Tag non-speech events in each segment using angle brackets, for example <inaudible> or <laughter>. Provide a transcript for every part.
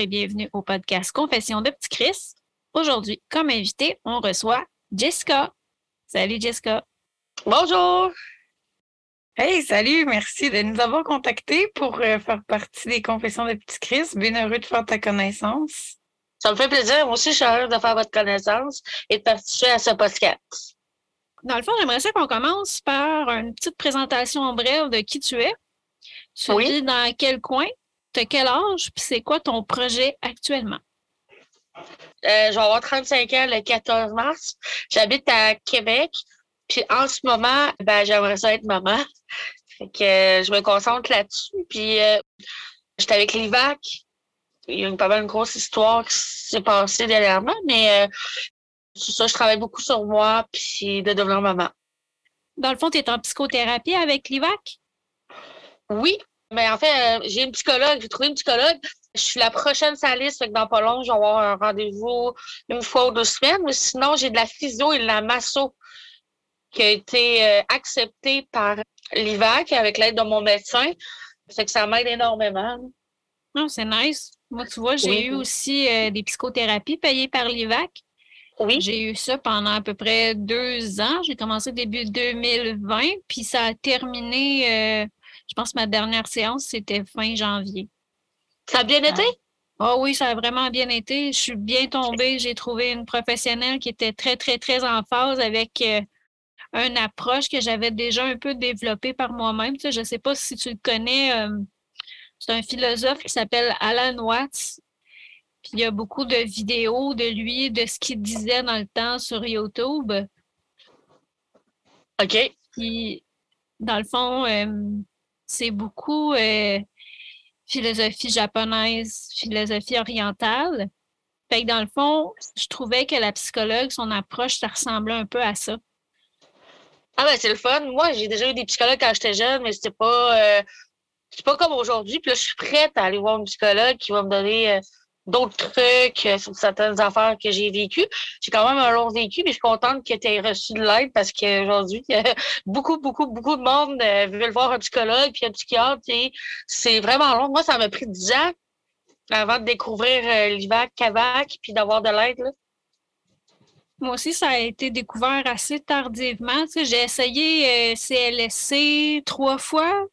Et bienvenue au podcast Confession de Petit Chris. Aujourd'hui, comme invité, on reçoit Jessica. Salut Jessica. Bonjour. Hey, salut, merci de nous avoir contactés pour euh, faire partie des Confessions de Petit Chris. Bien heureux de faire ta connaissance. Ça me fait plaisir. Moi aussi, je suis heureuse de faire votre connaissance et de participer à ce podcast. Dans le fond, j'aimerais ça qu'on commence par une petite présentation brève de qui tu es. Tu Oui. vis dans quel coin, tu as quel âge, puis c'est quoi ton projet actuellement? Euh, je vais avoir 35 ans le 14 mars. J'habite à Québec. Puis en ce moment, ben, j'aimerais ça être maman. Fait que euh, je me concentre là-dessus. Puis euh, j'étais avec l'IVAC. Il y a une, pas mal une grosse histoire qui s'est passée dernièrement, mais euh, c'est ça, je travaille beaucoup sur moi puis de devenir maman. Dans le fond, tu es en psychothérapie avec l'IVAC? Oui, mais en fait, euh, j'ai une psychologue, j'ai trouvé une psychologue. Je suis la prochaine saliste, fait que dans pas long, je vais avoir un rendez-vous une fois ou deux semaines. Mais sinon, j'ai de la physio et de la masso qui a été euh, acceptée par l'IVAC avec l'aide de mon médecin. Fait que ça m'aide énormément. Non, c'est nice. Moi, tu vois, j'ai Oui. eu aussi euh, des psychothérapies payées par l'IVAC. Oui, J'ai eu ça pendant à peu près deux ans. J'ai commencé début 2020, puis ça a terminé, euh, je pense que ma dernière séance, c'était fin janvier. ça a bien été? Oh oui, ça a vraiment bien été. Je suis bien tombée. J'ai trouvé une professionnelle qui était très, très, très en phase avec euh, une approche que j'avais déjà un peu développée par moi-même. Tu sais, je ne sais pas si tu le connais. euh, c'est un philosophe qui s'appelle Alan Watts. Puis il y a beaucoup de vidéos de lui, de ce qu'il disait dans le temps sur YouTube. OK. Puis, dans le fond, euh, c'est beaucoup euh, philosophie japonaise, philosophie orientale. Fait que dans le fond, je trouvais que la psychologue, son approche, ça ressemblait un peu à ça. Ah ben c'est le fun. Moi, j'ai déjà eu des psychologues quand j'étais jeune, mais c'était pas euh, c'est pas comme aujourd'hui. Puis là, je suis prête à aller voir une psychologue qui va me donner euh, d'autres trucs euh, sur certaines affaires que j'ai vécues. J'ai quand même un long vécu, mais je suis contente que tu aies reçu de l'aide parce qu'aujourd'hui, <laughs> beaucoup, beaucoup, beaucoup de monde euh, veulent voir un psychologue puis un psychiatre. C'est vraiment long. Moi, ça m'a pris 10 ans avant de découvrir euh, l'IVAC, CAVAC, puis d'avoir de l'aide. Moi aussi, ça a été découvert assez tardivement. Tu sais, j'ai essayé euh, CLSC trois fois,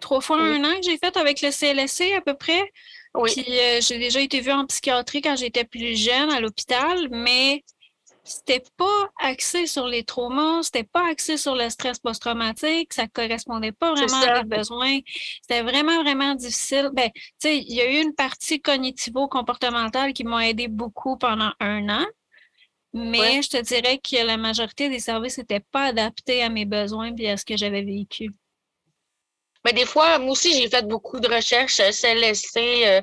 trois fois Oui. un an que j'ai fait avec le CLSC à peu près. Oui. Puis euh, j'ai déjà été vue en psychiatrie quand j'étais plus jeune à l'hôpital, mais c'était pas axé sur les traumas, c'était pas axé sur le stress post-traumatique, ça correspondait pas vraiment à mes besoins. C'était vraiment, vraiment difficile. Ben, tu sais, il y a eu une partie cognitivo-comportementale qui m'a aidé beaucoup pendant un an. Mais Ouais. je te dirais que la majorité des services n'étaient pas adaptés à mes besoins et à ce que j'avais vécu. Mais des fois, moi aussi, j'ai fait beaucoup de recherches euh, CLSC, euh,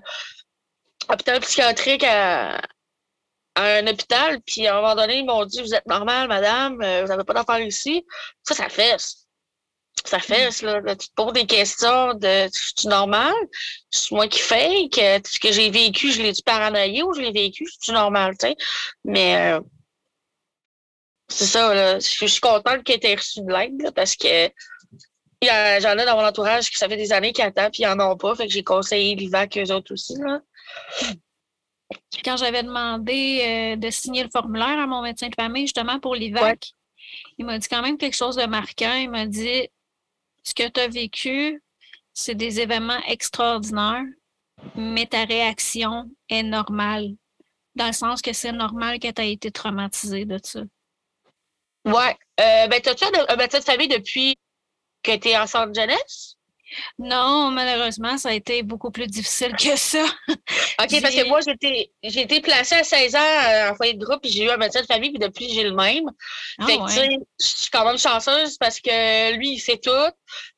hôpital psychiatrique à, à un hôpital. Puis à un moment donné, ils m'ont dit Vous êtes normale, madame, euh, vous n'avez pas d'affaires ici. Ça, ça fesse. Ça fesse, là. Tu te poses des questions de suis-tu normal? C'est moi qui fake? Euh, Ce que j'ai vécu, je l'ai-tu paranoïé ou je l'ai vécu? C'est-tu normal, tu sais? Mais euh, c'est ça, là. Je je suis contente que tu aies reçu de l'aide, parce que J'en ai dans mon entourage qui ça fait des années qu'ils attendent puis ils n'en ont pas. Fait que j'ai conseillé l'IVAC eux autres aussi. Là. Quand j'avais demandé euh, de signer le formulaire à mon médecin de famille, justement pour l'IVAC, il m'a dit quand même quelque chose de marquant. Il m'a dit Ce que tu as vécu, c'est des événements extraordinaires, mais ta réaction est normale. Dans le sens que c'est normal que tu aies été traumatisé de ça. Ouais. Euh, ben, un, un médecin de famille depuis que tu es en centre jeunesse? Non, malheureusement, ça a été beaucoup plus difficile que ça. <laughs> OK, parce que moi, j'ai été, j'ai été placée à 16 ans euh, en foyer de groupe puis j'ai eu un médecin de famille puis depuis, j'ai le même. Ah fait que, ouais. tu sais, je suis quand même chanceuse parce que lui, il sait tout.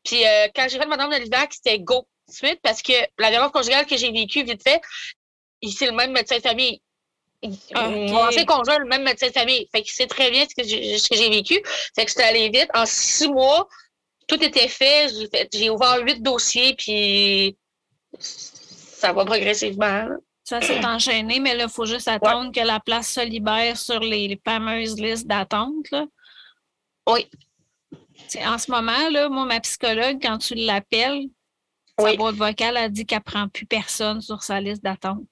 Puis euh, quand j'ai fait madame de l'IVAC, c'était go tout de suite parce que la violence conjugale que j'ai vécue vite fait, il c'est le même médecin de famille. Il- Ah, Mon ancien conjoint, le même médecin de famille. Fait qu'il sait très bien ce que j'ai, vécu. Fait que c'était allé vite. En six mois, tout était fait. J'ai, fait, j'ai ouvert huit dossiers, puis ça va progressivement. là. Ça s'est enchaîné, mais là, il faut juste attendre que la place se libère sur les, les fameuses listes d'attente. là. Oui. En ce moment, là, moi, ma psychologue, quand tu l'appelles, sa boîte vocale, a dit qu'elle prend plus personne sur sa liste d'attente.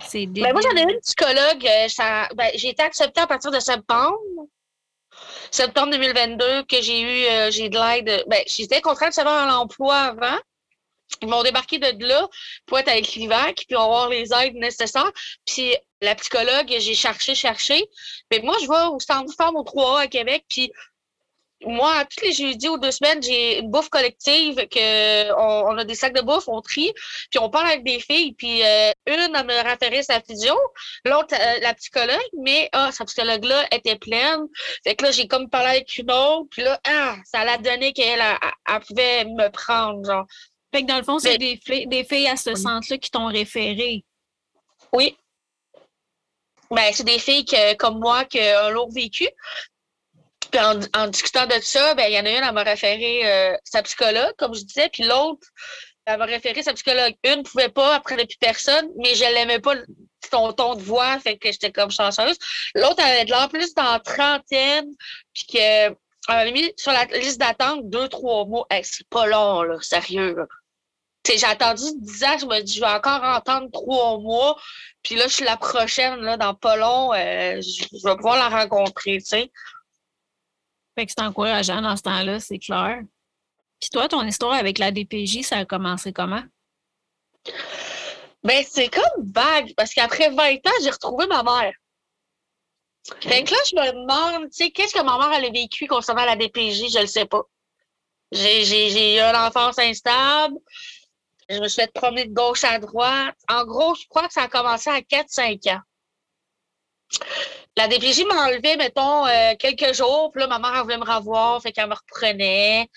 C'est ben, moi, j'en ai une psychologue. Euh, ben, j'ai été acceptée à partir de septembre. Septembre 2022, que j'ai eu, euh, j'ai de l'aide. Ben, j'étais contrainte de savoir l'emploi avant. Ils m'ont débarqué de là pour être avec l'IVAC, puis avoir les aides nécessaires. Puis la psychologue, j'ai cherché, cherché. Mais moi, je vais au centre de au 3A à Québec, moi, tous les jeudis ou deux semaines, j'ai une bouffe collective que on, a des sacs de bouffe, on trie, puis on parle avec des filles, puis euh, une elle me référait sa physio, l'autre euh, la psychologue, mais ah, sa psychologue-là était pleine. Fait que là, j'ai comme parlé avec une autre, puis là, ah, ça l'a donné qu'elle elle, pouvait me prendre, genre. Fait que dans le fond, c'est des, des filles à ce centre-là qui t'ont référé. Oui. Ben, c'est des filles que, comme moi qui ont lourd vécu. Puis en, discutant de ça, ben, il y en a une, elle m'a référé euh, sa psychologue, comme je disais, puis l'autre, elle m'a référé sa psychologue. Une ne pouvait pas, après plus personne, mais je l'aimais pas son ton de voix, fait que j'étais comme chanceuse. L'autre, avait de l'air plus dans trentaine, puis qu'elle avait mis sur la liste d'attente deux, trois mots. c'est pas long, là, sérieux. J'ai attendu dix ans, je me dis, je vais encore entendre trois mois, puis là, je suis la prochaine, là, dans pas long, euh, je, vais pouvoir la rencontrer, tu sais. Fait que c'est encourageant dans ce temps-là, c'est clair. Puis toi, ton histoire avec la DPJ, ça a commencé comment? Ben, c'est comme vague, parce qu'après 20 ans, j'ai retrouvé ma mère. Fait que là, je me demande, tu sais, qu'est-ce que ma mère elle a vécu concernant la DPJ, je le sais pas. J'ai eu une enfance instable. Je me suis fait promener de gauche à droite. En gros, je crois que ça a commencé à 4-5 ans. La DPJ m'a enlevé, mettons, euh, quelques jours. Puis là, ma mère, voulait me revoir, fait qu'elle me reprenait.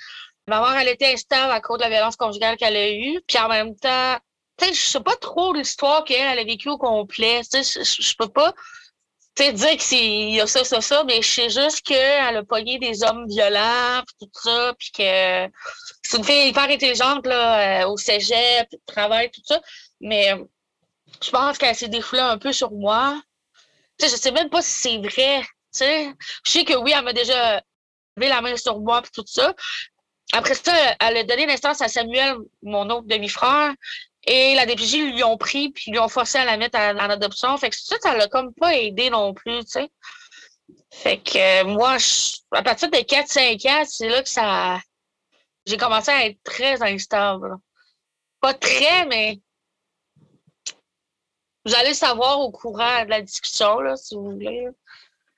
Ma mère, elle était instable à cause de la violence conjugale qu'elle a eue. Puis en même temps, tu sais, je sais pas trop l'histoire qu'elle elle a vécue au complet. Tu sais, je peux pas dire qu'il y a ça, ça, ça, mais je sais juste qu'elle a pogné des hommes violents, puis tout ça, puis que c'est une fille hyper intelligente là, euh, au cégep, travail, tout ça. Mais je pense qu'elle s'est défoulée un peu sur moi. Je je sais même pas si c'est vrai. sais. Je sais que oui, elle m'a déjà levé la main sur moi et tout ça. Après ça, elle a donné naissance à Samuel, mon autre demi-frère, et la DPJ lui ont pris puis lui ont forcé à la mettre en, adoption. Fait que ça, ça l'a comme pas aidé non plus, tu sais. Fait que euh, moi, à partir de 4-5 ans, c'est là que ça. J'ai commencé à être très instable. Pas très, mais vous allez savoir au courant de la discussion, là, si vous voulez.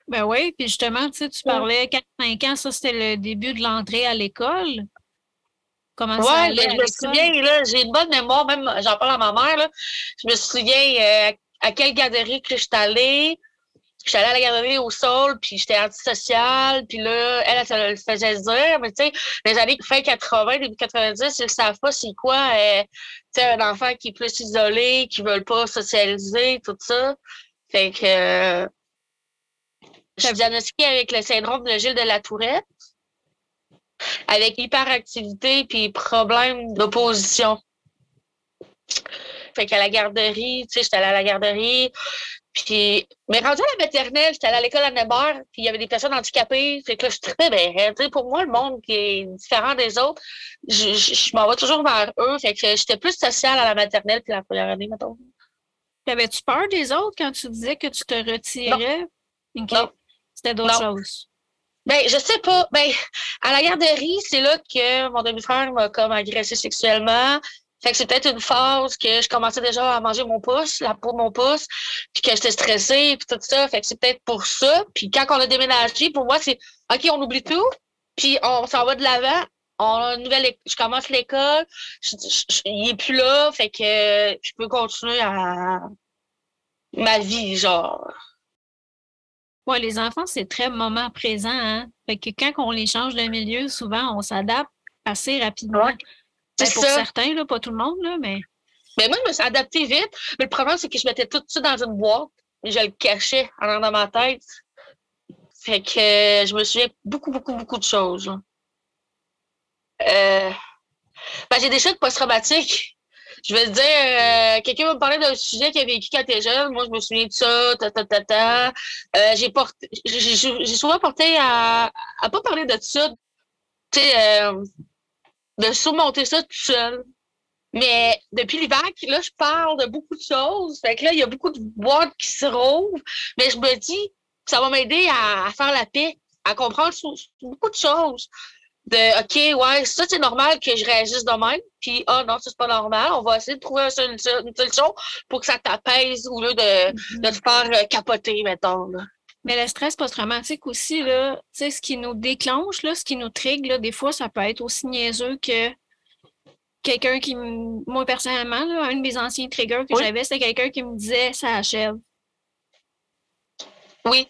Ben oui, puis justement, tu sais, tu parlais 4-5 ans, ça c'était le début de l'entrée à l'école. Comment ça allait ben, je me souviens, là, j'ai une bonne mémoire, même j'en parle à ma mère, là, je me souviens euh, à quelle garderie que je suis allée. Je suis allée à la garderie au sol, puis j'étais antisociale, puis là, elle, elle, se le faisait dire, mais tu sais, les années fin 80, début 90, ils ne savent pas c'est quoi, euh, tu sais, un enfant qui est plus isolé, qui ne veut pas socialiser, tout ça. Fait que euh, je suis diagnostiquée avec le syndrome de Gilles de la Tourette, avec hyperactivité puis problème d'opposition. Fait qu'à la garderie, tu sais, j'étais allée à la garderie, puis, mais rendu à la maternelle, j'étais allée à l'école à Nebert, puis il y avait des personnes handicapées. Fait que là, je tripais, ben, tu sais, pour moi, le monde qui est différent des autres, je, je, m'en vais toujours vers eux. Fait que j'étais plus sociale à la maternelle puis la première année, mettons. Avais-tu peur des autres quand tu disais que tu te retirais? Non. C'était d'autres choses. Ben, je sais pas. Ben, à la garderie, c'est là que mon demi-frère m'a comme agressé sexuellement. Fait que c'est peut-être une phase que je commençais déjà à manger mon pouce, la peau de mon pouce, puis que j'étais stressée, puis tout ça. Fait que c'est peut-être pour ça. Puis quand on a déménagé, pour moi, c'est OK, on oublie tout, puis on s'en va de l'avant. On a une nouvelle Je commence l'école, il n'est plus là, fait que je peux continuer à ma vie, genre. Ouais, les enfants, c'est très moment présent. Hein? Fait que quand on les change de milieu, souvent, on s'adapte assez rapidement. Ben, pour certains, là, pas tout le monde, là, mais. Mais moi, je me suis adaptée vite. Mais le problème, c'est que je mettais tout ça dans une boîte et je le cachais en dans ma tête. Fait que euh, je me souviens beaucoup, beaucoup, beaucoup de choses. Euh, ben, j'ai des chocs post-traumatiques. Je te dire, euh, quelqu'un va me parler d'un sujet qu'il a vécu quand t'es jeune. Moi, je me souviens de ça, ta, ta, ta, ta. j'ai porté, j'ai souvent porté à, à pas parler de ça. Tu sais, de surmonter ça tout seul. Mais depuis l'hiver, là, je parle de beaucoup de choses. Fait que là, il y a beaucoup de boîtes qui se rouvrent. Mais je me dis que ça va m'aider à, faire la paix, à comprendre beaucoup de choses. De OK, ouais, ça, c'est normal que je réagisse de même. Puis, ah non, ça, c'est pas normal. On va essayer de trouver une, solution pour que ça t'apaise au lieu de, mm-hmm. de te faire euh, capoter, mettons. Mais le stress post-traumatique aussi, là, ce qui nous déclenche, là, ce qui nous trigue, là, des fois, ça peut être aussi niaiseux que quelqu'un qui, moi personnellement, un de mes anciens triggers que j'avais, c'était quelqu'un qui me disait ça achève. Oui.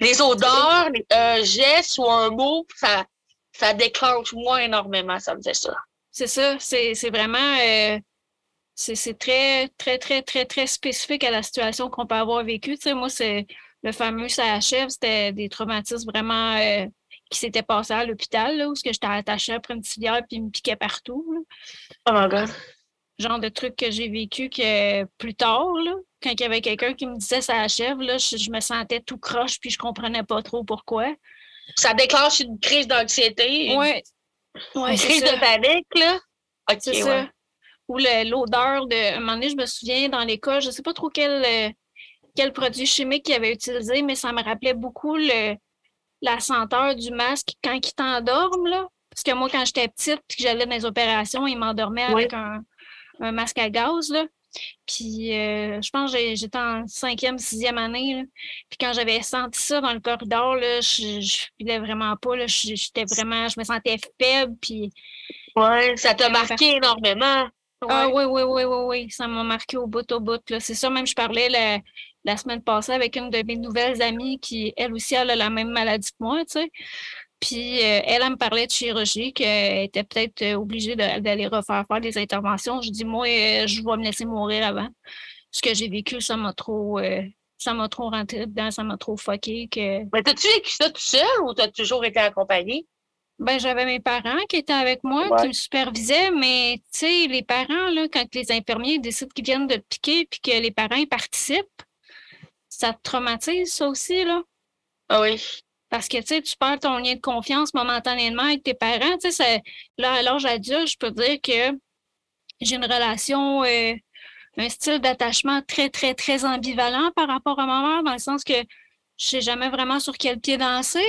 Les odeurs, un geste ou un mot, ça, ça déclenche moins énormément, ça me disait ça. C'est ça. C'est vraiment. Euh, c'est très, très, très, très, très spécifique à la situation qu'on peut avoir vécue. Tu sais, moi, c'est le fameux ça achève, c'était des traumatismes vraiment. Euh, qui s'était passé à l'hôpital, où j'étais attachée après une filière puis il me piquait partout. Oh my God. Genre de trucs que j'ai vécu que plus tard, là, quand il y avait quelqu'un qui me disait ça achève, là, je, me sentais tout croche puis je comprenais pas trop pourquoi. Ça déclenche une crise d'anxiété. Oui. une crise de panique, là. c'est ça. Ou l'odeur de. un moment donné, je me souviens dans l'école, je sais pas trop quel, euh, quel produit chimique il avait utilisé, mais ça me rappelait beaucoup le, la senteur du masque quand ils t'endorment, là. Parce que moi, quand j'étais petite puis que j'allais dans les opérations, ils m'endormaient avec un, masque à gaz, là. Puis euh, je pense que j'étais en cinquième, sixième année. Puis quand j'avais senti ça dans le corridor, là, je, je filais vraiment pas. Là, j'étais vraiment, je me sentais faible. Puis, ouais, ça t'a marqué énormément. Ah oui, oui, oui, oui, oui. Ça m'a marqué au bout au bout. C'est ça, même je parlais le, la semaine passée avec une de mes nouvelles amies qui, elle aussi, elle a la même maladie que moi, tu sais. Puis euh, elle, elle me parlait de chirurgie, qu'elle était peut-être euh, obligée d'aller refaire faire des interventions. Je dis, moi, euh, je vais me laisser mourir avant. Ce que j'ai vécu, ça m'a trop, ça m'a trop rentré dedans, ça m'a trop fucké. Que... Mais t'as-tu vécu ça tout seul ou t'as toujours été accompagnée? Ben, j'avais mes parents qui étaient avec moi, qui me supervisaient, mais tu sais, les parents, là, quand les infirmiers décident qu'ils viennent de te piquer puis que les parents participent, ça te traumatise, ça aussi, là? Ah oui. Parce que, tu sais, tu perds ton lien de confiance momentanément avec tes parents. Tu sais, là, à l'âge adulte, je peux dire que j'ai une relation, euh, un style d'attachement très, très, très ambivalent par rapport à ma mère, dans le sens que je sais jamais vraiment sur quel pied danser.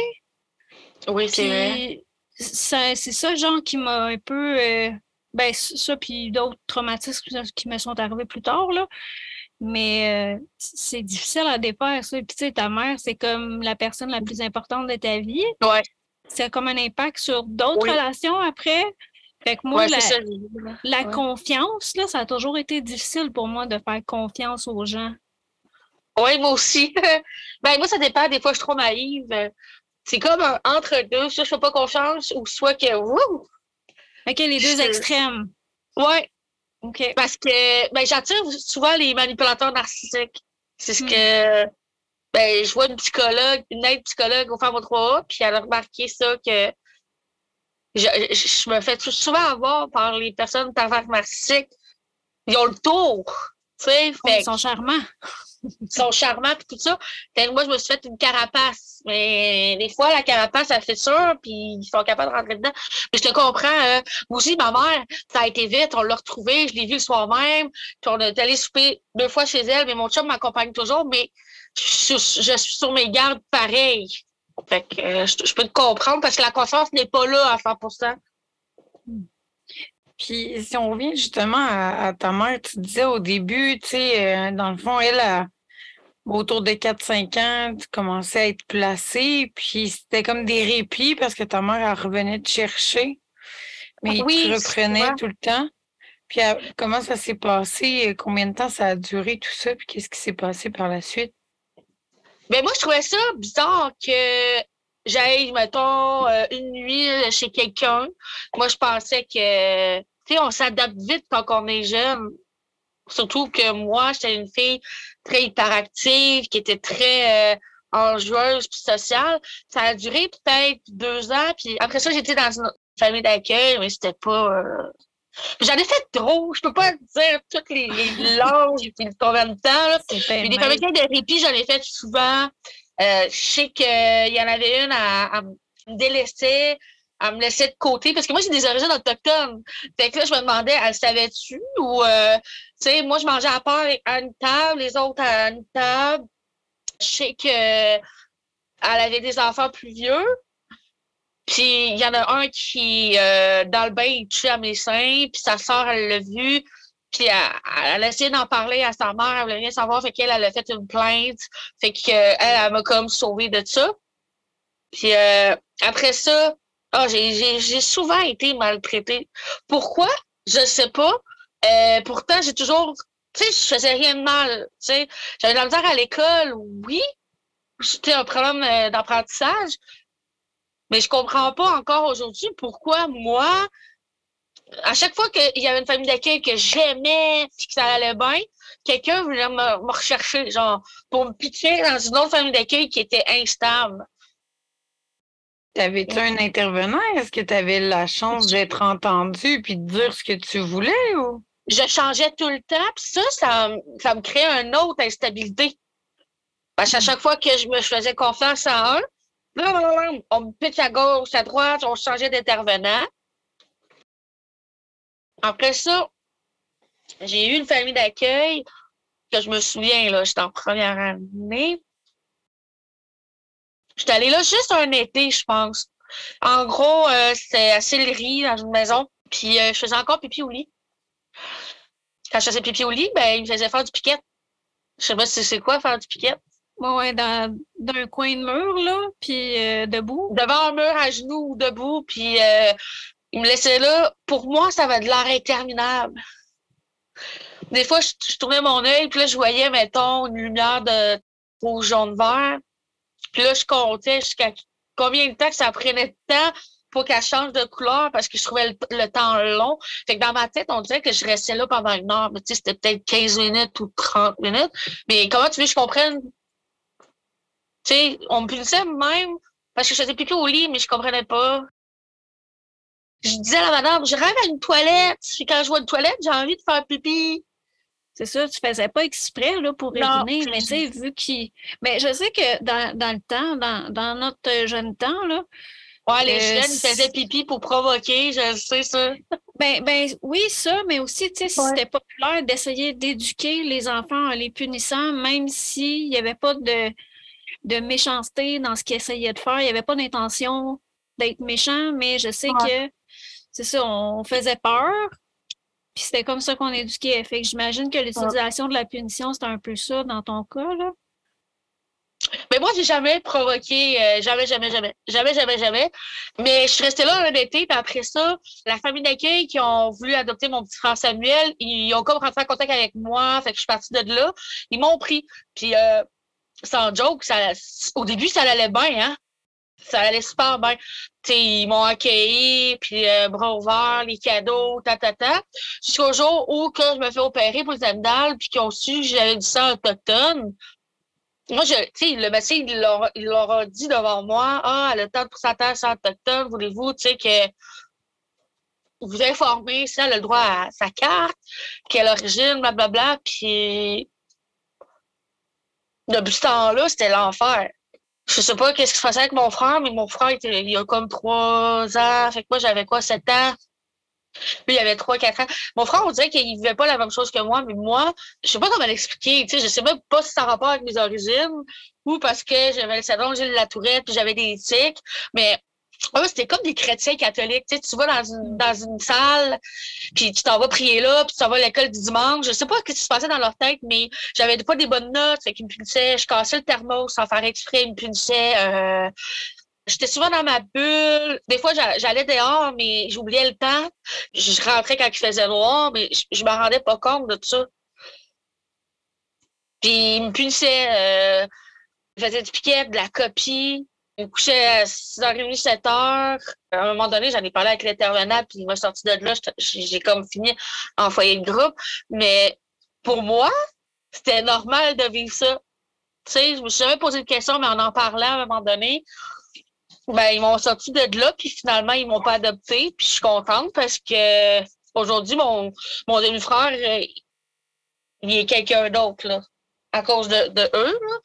Oui, c'est vrai. C'est ça, genre, qui m'a un peu... Euh, ben, ça, puis d'autres traumatismes qui me sont arrivés plus tard, là. Mais euh, c'est difficile à défaire, ça. Puis, tu sais, ta mère, c'est comme la personne la plus importante de ta vie. Ouais. C'est comme un impact sur d'autres relations après. Fait que moi, la, confiance, là, ça a toujours été difficile pour moi de faire confiance aux gens. Oui, moi aussi. <laughs> ben, moi, ça dépend. Des fois, je suis trop naïve. C'est comme un entre-deux. Soit je fais pas confiance ou soit que. Wouh! OK, les deux extrêmes. Oui. Parce que ben, j'attire souvent les manipulateurs narcissiques. C'est ce hmm. que ben, je vois une psychologue, une aide psychologue au Femmes 3A, puis elle a remarqué ça que je, me fais souvent avoir par les personnes pervers narcissiques. Ils ont le tour. Tu sais, oh, ils sont charmants. Ils sont charmants et tout ça. moi, je me suis fait une carapace. Mais des fois, la carapace, elle fait ça, puis ils sont capables de rentrer dedans. Mais je te comprends. Hein. Moi aussi, ma mère, ça a été vite. On l'a retrouvée. Je l'ai vue le soir même. Puis on est allé souper deux fois chez elle. Mais mon chum m'accompagne toujours. Mais je, suis sur mes gardes pareil. Fait que euh, je, peux te comprendre parce que la confiance n'est pas là à 100 puis si on revient justement à, ta mère, tu disais au début, tu sais, euh, dans le fond, elle, a, autour de 4-5 ans, tu commençais à être placée, puis c'était comme des répits parce que ta mère, elle revenait te chercher, mais oui, tu reprenais tout le temps. Puis comment ça s'est passé? Combien de temps ça a duré tout ça? Puis qu'est-ce qui s'est passé par la suite? Ben moi, je trouvais ça bizarre que j'aille, mettons, euh, une nuit chez quelqu'un. Moi, je pensais que, tu sais, on s'adapte vite quand on est jeune. Surtout que moi, j'étais une fille très hyperactive, qui était très euh, enjoueuse puis sociale. Ça a duré peut-être deux ans. Puis après ça, j'étais dans une famille d'accueil, mais c'était pas. Euh... J'en ai fait trop. Je peux pas dire toutes les, les <laughs> langues puis combien de temps. Puis des comédiens de répit, j'en ai fait souvent. Euh, je sais qu'il y en avait une à, à me délaisser, elle me laissait de côté parce que moi, j'ai des origines autochtones. Fait que là, je me demandais, elle savait-tu? Ou, euh, tu sais, moi, je mangeais à part à une table, les autres à une table. Je sais que elle avait des enfants plus vieux. Puis il y en a un qui, euh, dans le bain, il touchait à mes seins, puis sa soeur, elle l'a vu. Puis elle, a essayé d'en parler à sa mère, elle voulait rien savoir, fait qu'elle, elle a fait une plainte. Fait qu'elle, elle, m'a comme sauvée de ça. Puis euh, après ça, oh, j'ai souvent été maltraitée. Pourquoi? Je sais pas. Euh, pourtant, j'ai toujours, tu sais, je faisais rien de mal. Tu sais, j'avais de à l'école, oui. C'était un problème euh, d'apprentissage. Mais je comprends pas encore aujourd'hui pourquoi moi, à chaque fois qu'il y avait une famille d'accueil que j'aimais et que ça allait bien, quelqu'un voulait me, rechercher, genre, pour me pitcher dans une autre famille d'accueil qui était instable. T'avais-tu un intervenant? Est-ce que tu avais la chance d'être entendu puis de dire ce que tu voulais ou? Je changeais tout le temps, puis ça, ça, me créait une autre instabilité. Parce qu'à chaque fois que je me faisais confiance en un, on me pitch à gauche, à droite, on changeait d'intervenant. Après ça, j'ai eu une famille d'accueil que je me souviens, là, j'étais en première année. J'étais allée là juste un été, je pense. En gros, euh, c'était à Sillery, dans une maison. Puis euh, je faisais encore pipi au lit. Quand je faisais pipi au lit, ben, il me faisait faire du piquet. Je sais pas si c'est quoi faire du piquet. Ouais, dans, un coin de mur, là, puis euh, debout. Devant un mur à genoux ou debout, puis il me laissait là. Pour moi, ça va de l'air interminable. Des fois, je, tournais mon œil, puis là, je voyais, mettons, une lumière de rouge, jaune, vert. Puis là, je comptais jusqu'à combien de temps que ça prenait de temps pour qu'elle change de couleur parce que je trouvais le, temps long. Fait que dans ma tête, on dirait que je restais là pendant une heure. Mais tu sais, c'était peut-être 15 minutes ou 30 minutes. Mais comment tu veux que je comprenne? Tu sais, on me punissait même parce que je faisais au lit, mais je comprenais pas je disais à la madame, je rêve à une toilette. Puis quand je vois une toilette, j'ai envie de faire pipi. C'est ça, tu faisais pas exprès là, pour uriner, mais tu sais, vu qu'il. Mais je sais que dans, dans le temps, dans, dans, notre jeune temps, là. Ouais, les euh, jeunes faisaient pipi pour provoquer, je sais ça. Ben, ben oui, ça, mais aussi, tu sais, c'était populaire d'essayer d'éduquer les enfants en les punissant, même s'il n'y avait pas de, de méchanceté dans ce qu'ils essayaient de faire. Il n'y avait pas d'intention d'être méchant, mais je sais que c'est ça, on faisait peur. Puis c'était comme ça qu'on éduquait. Fait que j'imagine que l'utilisation de la punition, c'est un peu ça dans ton cas, là. Mais moi, j'ai jamais provoqué, euh, jamais, jamais, jamais, jamais, jamais, jamais. Mais je suis restée là un été, puis après ça, la famille d'accueil qui ont voulu adopter mon petit frère Samuel, ils ont comme rentré en contact avec moi, fait que je suis partie de là. Ils m'ont pris. Puis, euh, sans joke, ça, au début, ça allait bien, hein? Ça allait super bien. ils m'ont accueilli, puis euh, bras ouverts, les cadeaux, ta, ta, ta. Jusqu'au jour où que je me fais opérer pour les amygdales, puis qu'ils ont su que j'avais du sang autochtone. Moi, je, tu sais, le médecin, il leur, il leur a dit devant moi, ah, elle a tant de pourcentage sang autochtone, voulez-vous, tu sais, que vous informez, ça, elle a le droit à sa carte, quelle origine, blablabla, puis depuis ce temps-là, c'était l'enfer je sais pas qu'est-ce qui se passait avec mon frère, mais mon frère, il, y a comme trois ans. Fait que moi, j'avais quoi, sept ans? Lui, il avait trois, quatre ans. Mon frère, on dirait qu'il vivait pas la même chose que moi, mais moi, je sais pas comment l'expliquer. Tu sais, je sais même pas si ça a rapport avec mes origines ou parce que j'avais le salon Gilles Latourette puis j'avais des tics. Mais c'était comme des chrétiens catholiques. Tu, sais, tu vas dans une, dans une salle, puis tu t'en vas prier là, puis tu t'en vas à l'école du dimanche. Je sais pas ce qui se passait dans leur tête, mais j'avais pas des bonnes notes, fait qu'ils me punissaient. Je cassais le thermos sans faire exprès, ils me punissaient. Euh, j'étais souvent dans ma bulle. Des fois, j'allais dehors, mais j'oubliais le temps. Je rentrais quand il faisait noir, mais je, je me rendais pas compte de tout ça. Puis ils me punissaient. Euh, je faisais du piquet, de la copie. Me couchais à 6h30, 7h. À un moment donné, j'en ai parlé avec l'intervenant, puis il m'a sorti de là. J'ai comme fini en foyer de groupe. Mais pour moi, c'était normal de vivre ça. Tu sais, je me suis jamais posé de question, mais en en parlant à un moment donné, ben, ils m'ont sorti de là, puis finalement, ils m'ont pas adopté. Puis je suis contente parce que aujourd'hui, mon, mon demi-frère, euh, il est quelqu'un d'autre, à cause de, de eux. Là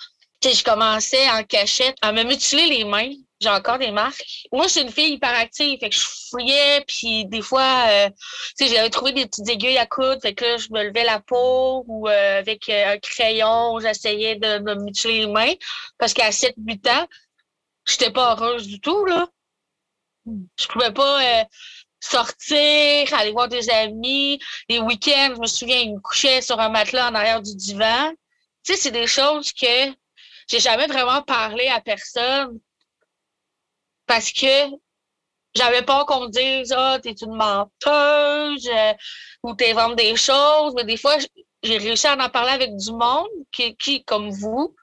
je commençais en cachette à me mutiler les mains j'ai encore des marques. Moi, je suis une fille hyperactive, fait que je fouillais, puis des fois, euh, tu sais, j'avais trouvé des petites aiguilles à coudre, fait que là, je me levais la peau ou euh, avec euh, un crayon, j'essayais de me mutiler les mains, parce qu'à 7-8 ans, j'étais pas heureuse du tout, là. Je pouvais pas sortir, aller voir des amis. Les week-ends, je me souviens, ils me couchaient sur un matelas en arrière du divan. Tu sais, c'est des choses que j'ai jamais vraiment parlé à personne parce que j'avais peur qu'on me dise Ah, t'es une menteuse euh, ou t'es vraiment des choses. Mais des fois, j'ai réussi à en parler avec du monde qui, qui comme vous,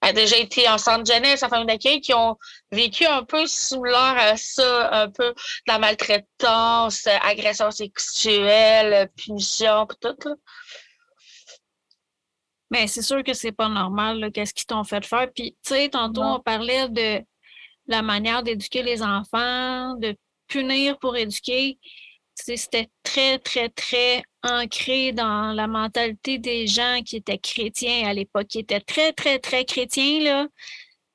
a déjà été en centre jeunesse, en famille d'accueil, qui ont vécu un peu similaire à ça, un peu de la maltraitance, agression sexuelle, punition, tout. Là. Mais c'est sûr que c'est pas normal, qu'est-ce qu'ils t'ont fait faire. Puis, tu sais, tantôt, on parlait de la manière d'éduquer les enfants, de punir pour éduquer. C'était très, très, très ancré dans la mentalité des gens qui étaient chrétiens à l'époque, qui étaient très, très, très chrétiens. Là.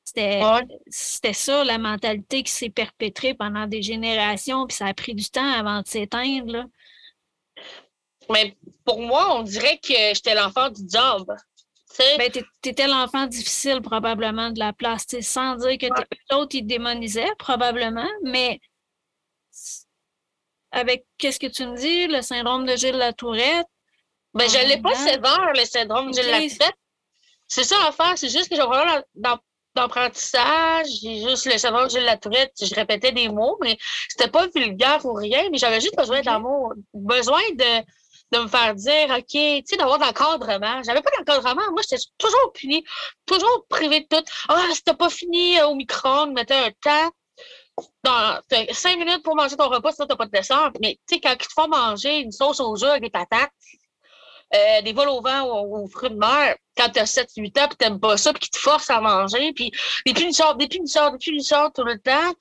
C'était, ça, la mentalité qui s'est perpétrée pendant des générations, puis ça a pris du temps avant de s'éteindre. Mais pour moi, on dirait que j'étais l'enfant du job. Ben, tu étais l'enfant difficile probablement de la place, sans dire que l'autre, il démonisait probablement, mais avec qu'est-ce que tu me dis, le syndrome de Gilles Latourette? Ben, je ne l'ai pas sévère, le syndrome de Gilles Latourette. C'est ça l'affaire, c'est juste que j'ai vraiment d'apprentissage, j'ai juste le syndrome de Gilles Latourette, je répétais des mots, mais c'était pas vulgaire ou rien, mais j'avais juste besoin d'amour, besoin de de me faire dire, OK, tu sais, d'avoir de l'encadrement. J'avais pas d'encadrement. Moi, j'étais toujours punie, toujours privée de tout. Ah, si t'as pas fini euh, au micro-ondes, mettais un temps. Dans cinq minutes pour manger ton repas, sinon t'as pas de dessert. Mais tu sais, quand ils te font manger une sauce au jus avec des patates, euh, des vols au vent ou aux fruits de mer, quand t'as 7-8 ans, puis t'aimes pas ça, puis qu'ils te forcent à manger, puis des punitions, des punitions, des punitions tout le temps,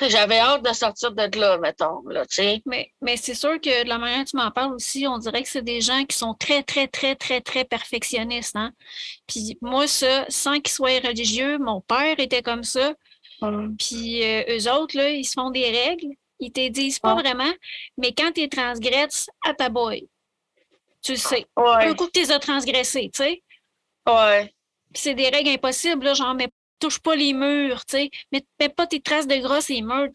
j'avais hâte de sortir de là, mettons. Là, mais mais c'est sûr que de la manière dont tu m'en parles aussi, on dirait que c'est des gens qui sont très, très, très, très, très perfectionnistes. Hein? Puis moi, ça, sans qu'ils soient religieux, mon père était comme ça. Puis euh, eux autres, là, ils se font des règles. Ils te disent pas vraiment, mais quand tu transgresses, à ta boy. Tu sais. Ouais. Un coup que tu les as transgressés, tu sais. Ouais. c'est des règles impossibles, là, genre, mais touche pas les murs, tu sais. Mets, mets pas tes traces de gras sur les murs.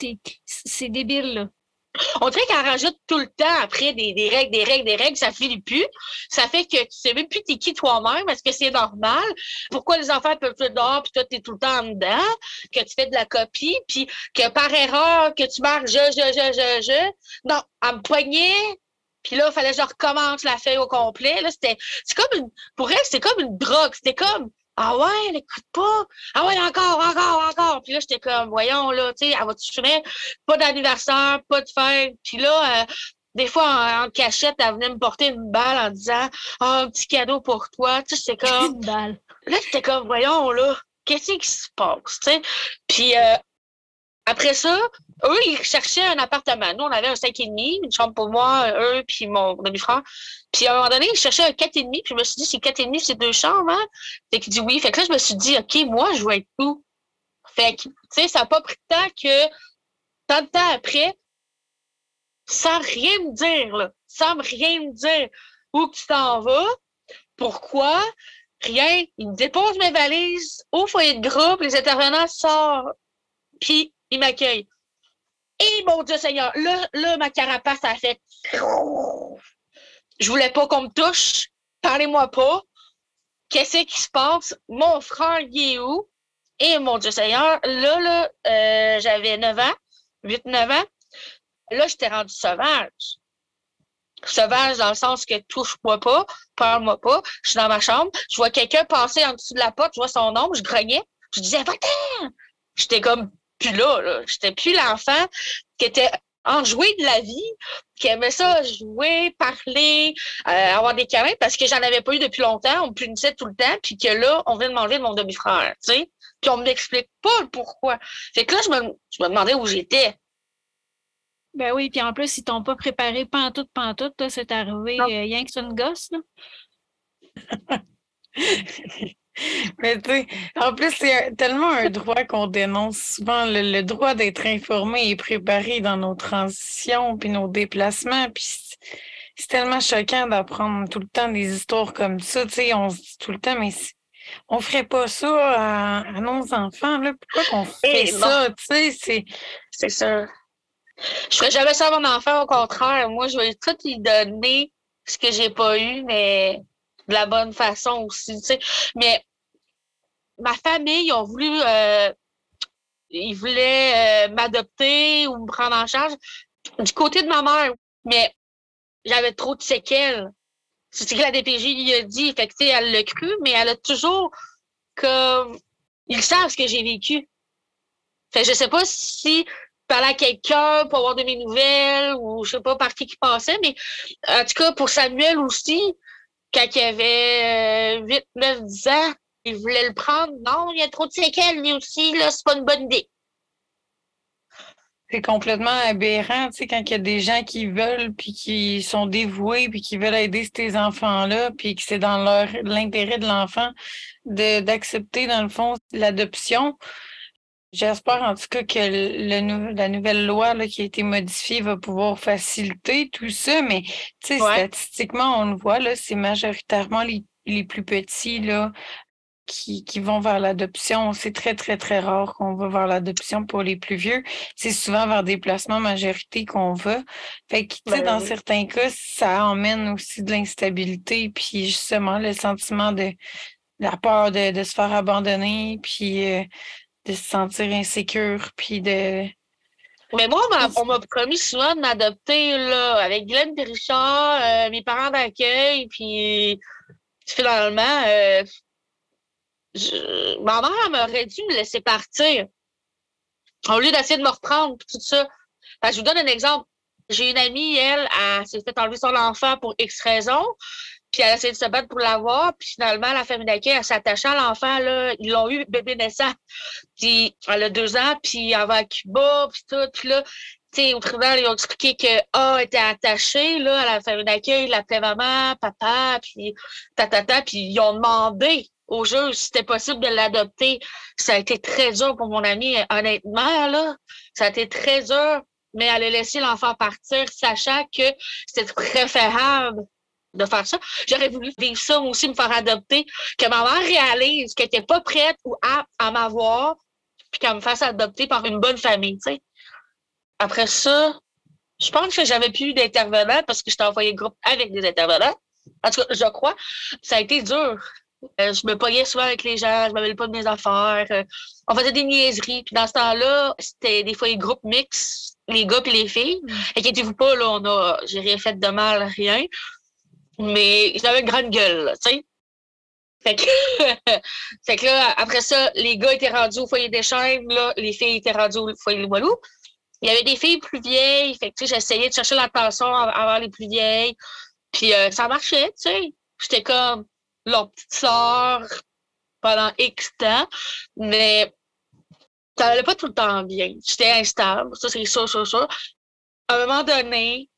C'est débile, là. On dirait qu'elle rajoute tout le temps après des, des, règles, des règles, des règles, ça finit plus. Ça fait que tu sais même plus t'es qui toi-même, est-ce que c'est normal? Pourquoi les enfants peuvent être dehors puis toi t'es tout le temps dedans? Que tu fais de la copie puis que par erreur, que tu marques je, je, je, je, je. Non, à me poigner, puis là, il fallait que je recommence la feuille au complet. Là, c'était, c'est comme une, pour elle, c'était comme une drogue. C'était comme, ah ouais, n'écoute pas? Ah ouais, encore, encore, encore. Puis là, j'étais comme, voyons, là, tu sais, elle va-tu finir? Pas d'anniversaire, pas de fête. Puis là, euh, des fois, en, cachette, elle venait me porter une balle en disant, ah, un petit cadeau pour toi. Tu sais, c'était <laughs> comme. Une balle. Là, c'était comme, voyons, là, qu'est-ce qui se passe, tu sais? Puis euh, après ça, eux, ils cherchaient un appartement. Nous, on avait un 5,5, une chambre pour moi, eux, puis mon demi-frère. Puis à un moment donné, ils cherchaient un 4,5, puis je me suis dit, c'est 4,5, c'est deux chambres, hein? Fait qu'il dit oui. Fait que là, je me suis dit, OK, moi, je vais être où? Fait que, tu sais, ça n'a pas pris de temps que, tant de temps après, sans rien me dire, là, sans rien me dire où tu t'en vas, pourquoi, rien. Ils me déposent mes valises au foyer de groupe, les intervenants sortent, puis ils m'accueillent. Et mon Dieu Seigneur, là, là, ma carapace a fait. Je voulais pas qu'on me touche. Parlez-moi pas. Qu'est-ce qui se passe? Mon frère, il est où? Et mon Dieu Seigneur, là, là, euh, j'avais 9 ans, 8-9 ans. Là, j'étais rendu sauvage. Sauvage dans le sens que touche-moi pas, parle-moi pas. Je suis dans ma chambre, je vois quelqu'un passer en dessous de la porte, je vois son nom, je grognais. Je disais, va-t'en! J'étais comme plus là. là. J'étais plus l'enfant qui était enjoué de la vie, qui aimait ça jouer, parler, euh, avoir des câlins, parce que j'en avais pas eu depuis longtemps, on me punissait tout le temps, puis que là, on vient de manger de mon demi-frère, tu sais, puis on m'explique pas le pourquoi. Fait que là, je me, je me demandais où j'étais. Ben oui, puis en plus, ils t'ont pas préparé pantoute, pantoute, là, c'est arrivé euh, rien que c'est une gosse, là. <laughs> <laughs> Mais tu sais, en plus, c'est tellement un droit qu'on dénonce souvent, le, droit d'être informé et préparé dans nos transitions puis nos déplacements. Puis c'est tellement choquant d'apprendre tout le temps des histoires comme ça. Tu sais, on se dit tout le temps, mais on ferait pas ça à, nos enfants. Là. Pourquoi qu'on fait ça? Tu sais, c'est. C'est ça. Je ferais jamais ça à mon enfant, au contraire. Moi, je vais tout lui donner ce que j'ai pas eu, mais de la bonne façon aussi. Tu sais. Mais ma famille, ont voulu. Euh, ils voulaient euh, m'adopter ou me prendre en charge du côté de ma mère. Mais j'avais trop de séquelles. C'est ce que la DPJ lui a dit. Fait elle l'a cru, mais elle a toujours comme. Ils savent ce que j'ai vécu. Fait que je sais pas si parler à quelqu'un pour avoir de mes nouvelles ou je sais pas par qui qui passait, mais en tout cas, pour Samuel aussi, quand il avait 8, 9, 10 ans, il voulait le prendre. Non, il y a trop de séquelles, lui aussi, là, c'est pas une bonne idée. C'est complètement aberrant, tu sais, quand il y a des gens qui veulent, puis qui sont dévoués, puis qui veulent aider ces enfants-là, puis que c'est dans leur l'intérêt de l'enfant d'accepter, dans le fond, l'adoption. J'espère en tout cas que le, la nouvelle loi là, qui a été modifiée va pouvoir faciliter tout ça, mais tu sais, statistiquement, on le voit, là, c'est majoritairement les, les plus petits là, qui, vont vers l'adoption. C'est très, très, très rare qu'on va vers l'adoption pour les plus vieux. C'est souvent vers des placements majorité qu'on va. Fait que, tu sais, dans ben certains cas, ça emmène aussi de l'instabilité, puis justement le sentiment de la peur de, se faire abandonner, puis euh, de se sentir insécure, puis de... Mais moi, on m'a promis souvent de m'adopter là, avec Glenn Richard, euh, mes parents d'accueil, puis finalement, euh, ma mère m'aurait dû me laisser partir au lieu d'essayer de me reprendre, tout ça. je vous donne un exemple. J'ai une amie, elle, elle, s'est fait enlever son enfant pour X raison, puis elle a essayé de se battre pour l'avoir, puis finalement, la famille d'accueil, elle s'attachait à l'enfant, là, ils l'ont eu bébé naissant, puis elle a deux ans, puis elle va à Cuba, puis tout, puis là, tu sais, au tribunal, ils ont expliqué que A était attaché, là, à la famille d'accueil, il l'appelait maman, papa, puis tatata, puis ils ont demandé au juge c'était possible de l'adopter. Ça a été très dur pour mon amie, honnêtement, là. Ça a été très dur, mais elle a laissé l'enfant partir, sachant que c'était préférable de faire ça. J'aurais voulu vivre ça, aussi, me faire adopter, que ma mère réalise qu'elle n'était pas prête ou apte à m'avoir, puis qu'elle me fasse adopter par une bonne famille, tu sais. Après ça, je pense que j'avais plus d'intervenants parce que j'étais envoyé groupe avec des intervenants. En tout cas, je crois. Ça a été dur. Euh, je me pognais souvent avec les gens, je m'avais pas de mes affaires. Euh, on faisait des niaiseries. Puis dans ce temps-là, c'était des fois les groupes mixtes, les gars et les filles. Inquiétez-vous pas, là, on a, j'ai rien fait de mal, rien. Mais j'avais une grande gueule, tu sais. Fait que, <laughs> fait que là, après ça, les gars étaient rendus au foyer des chaînes, là, les filles étaient rendues au foyer Walou. Il y avait des filles plus vieilles, fait que j'essayais de chercher l'attention avant les plus vieilles. Puis euh, ça marchait, tu sais. J'étais comme, leur petite sœur pendant X temps, mais ça n'allait pas tout le temps bien. J'étais instable, ça c'est ça, ça, ça. À un moment donné,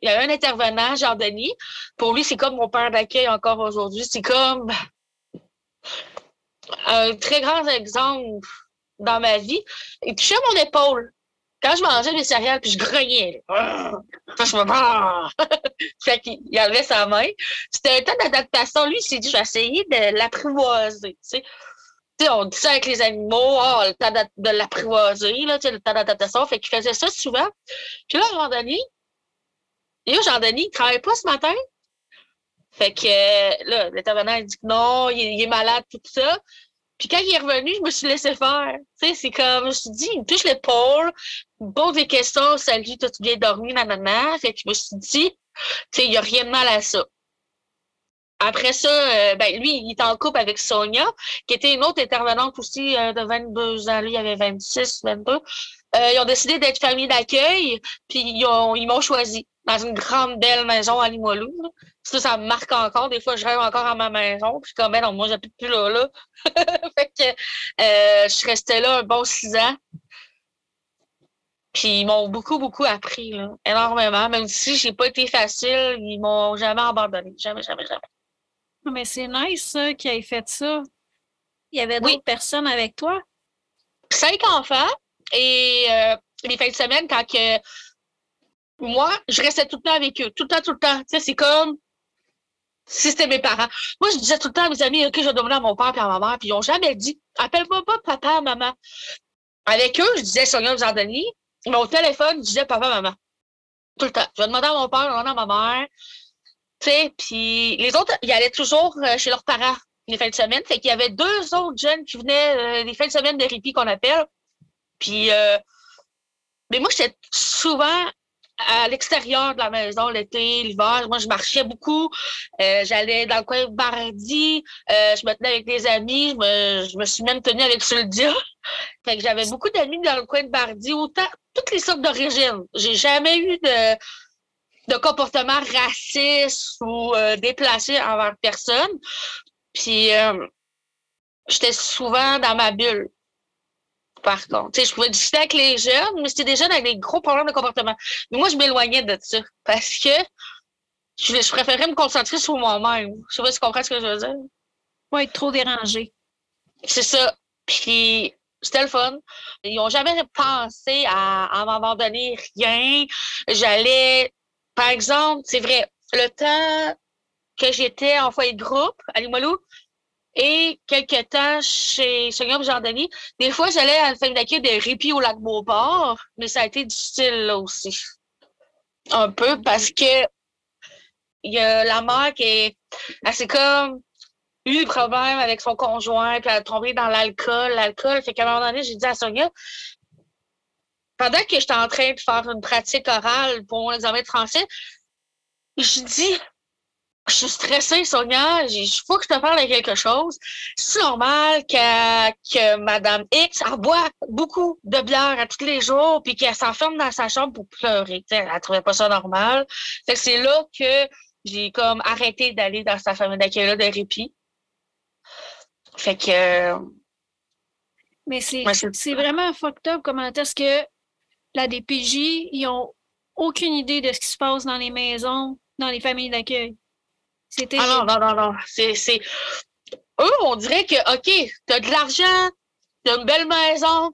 il y a un intervenant, Jean-Denis. Pour lui, c'est comme mon père d'accueil encore aujourd'hui. C'est comme un très grand exemple dans ma vie. Il touchait mon épaule quand je mangeais mes céréales, puis je grognais, je me <laughs> fait qu'il enlevait sa main. C'était un temps d'adaptation. Lui, il s'est dit, je vais essayer de l'apprivoiser. Tu sais. on dit ça avec les animaux, oh, le temps de l'apprivoiser, le temps d'adaptation. Fait qu'il faisait ça souvent. Puis là, à un moment donné, et Jean-Denis, il ne travaille pas ce matin. Fait que là, l'intervenant, il dit que non, il, est malade, tout ça. Puis quand il est revenu, je me suis laissé faire. Tu sais, c'est comme, je me suis dit, il me touche l'épaule, pose des questions, salut, t'as-tu bien dormi, nanana. Fait que je me suis dit, tu sais, il n'y a rien de mal à ça. Après ça, euh, ben, lui, il est en couple avec Sonia, qui était une autre intervenante aussi euh, de 22 ans. Lui, il avait 26, 22. Euh, ils ont décidé d'être famille d'accueil, puis ils m'ont choisi dans une grande belle maison à Limoilou. Ça, ça me marque encore. Des fois, je rêve encore à ma maison. Puis comme, ben non, moi, j'habite plus là. là. <laughs> fait que je restais là un bon six ans. Puis ils m'ont beaucoup, beaucoup appris, là, énormément. Même si j'ai pas été facile, ils m'ont jamais abandonné. Jamais, jamais, jamais. Mais c'est nice, ça, qu'ils aient fait ça. Il y avait Oui. d'autres personnes avec toi? cinq enfants et euh, les fins de semaine, quand que moi, je restais tout le temps avec eux, tout le temps, tout le temps. Tu sais, c'est comme si c'était mes parents. Moi, je disais tout le temps à mes amis, OK, je vais demander à mon père et à ma mère, puis ils n'ont jamais dit, appelle-moi pas papa, maman. Avec eux, je disais Sonia Jardini, mais au téléphone, je disais papa, maman. Tout le temps. Je vais demander à mon père, je demander à ma mère. Tu sais, puis les autres, ils allaient toujours euh, chez leurs parents les fins de semaine. Fait qu'il y avait deux autres jeunes qui venaient euh, les fins de semaine de répit qu'on appelle. Puis, euh, mais moi, j'étais souvent à l'extérieur de la maison l'été, l'hiver. Moi, je marchais beaucoup. Euh, J'allais dans le coin de Bardi. Euh, je me tenais avec des amis. Je me, je me suis même tenue avec Suldia. <laughs> Fait que j'avais beaucoup d'amis dans le coin de Bardi, autant toutes les sortes d'origines. J'ai jamais eu de, de comportement raciste ou euh, déplacé envers personne. Puis, euh, j'étais souvent dans ma bulle. Par contre, tu sais, je pouvais discuter avec les jeunes, mais c'était des jeunes avec des gros problèmes de comportement. Mais moi, je m'éloignais de ça parce que je, je préférais me concentrer sur moi-même. Je sais pas si tu comprends ce que je veux dire. Pas être trop dérangé. C'est ça. Puis, c'était le fun. Ils n'ont jamais pensé à, à m'abandonner rien. J'allais, par exemple, c'est vrai, le temps que j'étais en foyer de groupe à Limoilou et quelques temps chez Sonia Jardini, des fois, j'allais à la famille d'accueil de répit au lac Beauport, mais ça a été difficile là aussi. Un peu parce que il y a la mère qui est assez comme eu des problèmes avec son conjoint, puis elle a tombé dans l'alcool, l'alcool. Fait qu'à un moment donné, j'ai dit à Sonia, pendant que j'étais en train de faire une pratique orale pour mon examen de français, je dis, je suis stressée, Sonia, il faut que je te parle de quelque chose. C'est normal que, que Madame X elle boit beaucoup de bière à tous les jours, puis qu'elle s'enferme dans sa chambre pour pleurer. T'sais, elle trouvait pas ça normal. Fait que c'est là que j'ai comme arrêté d'aller dans sa famille d'accueil-là de répit. Fait que Mais c'est Ouais, c'est- c'est vraiment fucked up comment est-ce que la DPJ, ils ont aucune idée de ce qui se passe dans les maisons, dans les familles d'accueil. C'était Ah non, non, non, non. C'est, c'est... Eux, on dirait que, OK, t'as de l'argent, t'as une belle maison,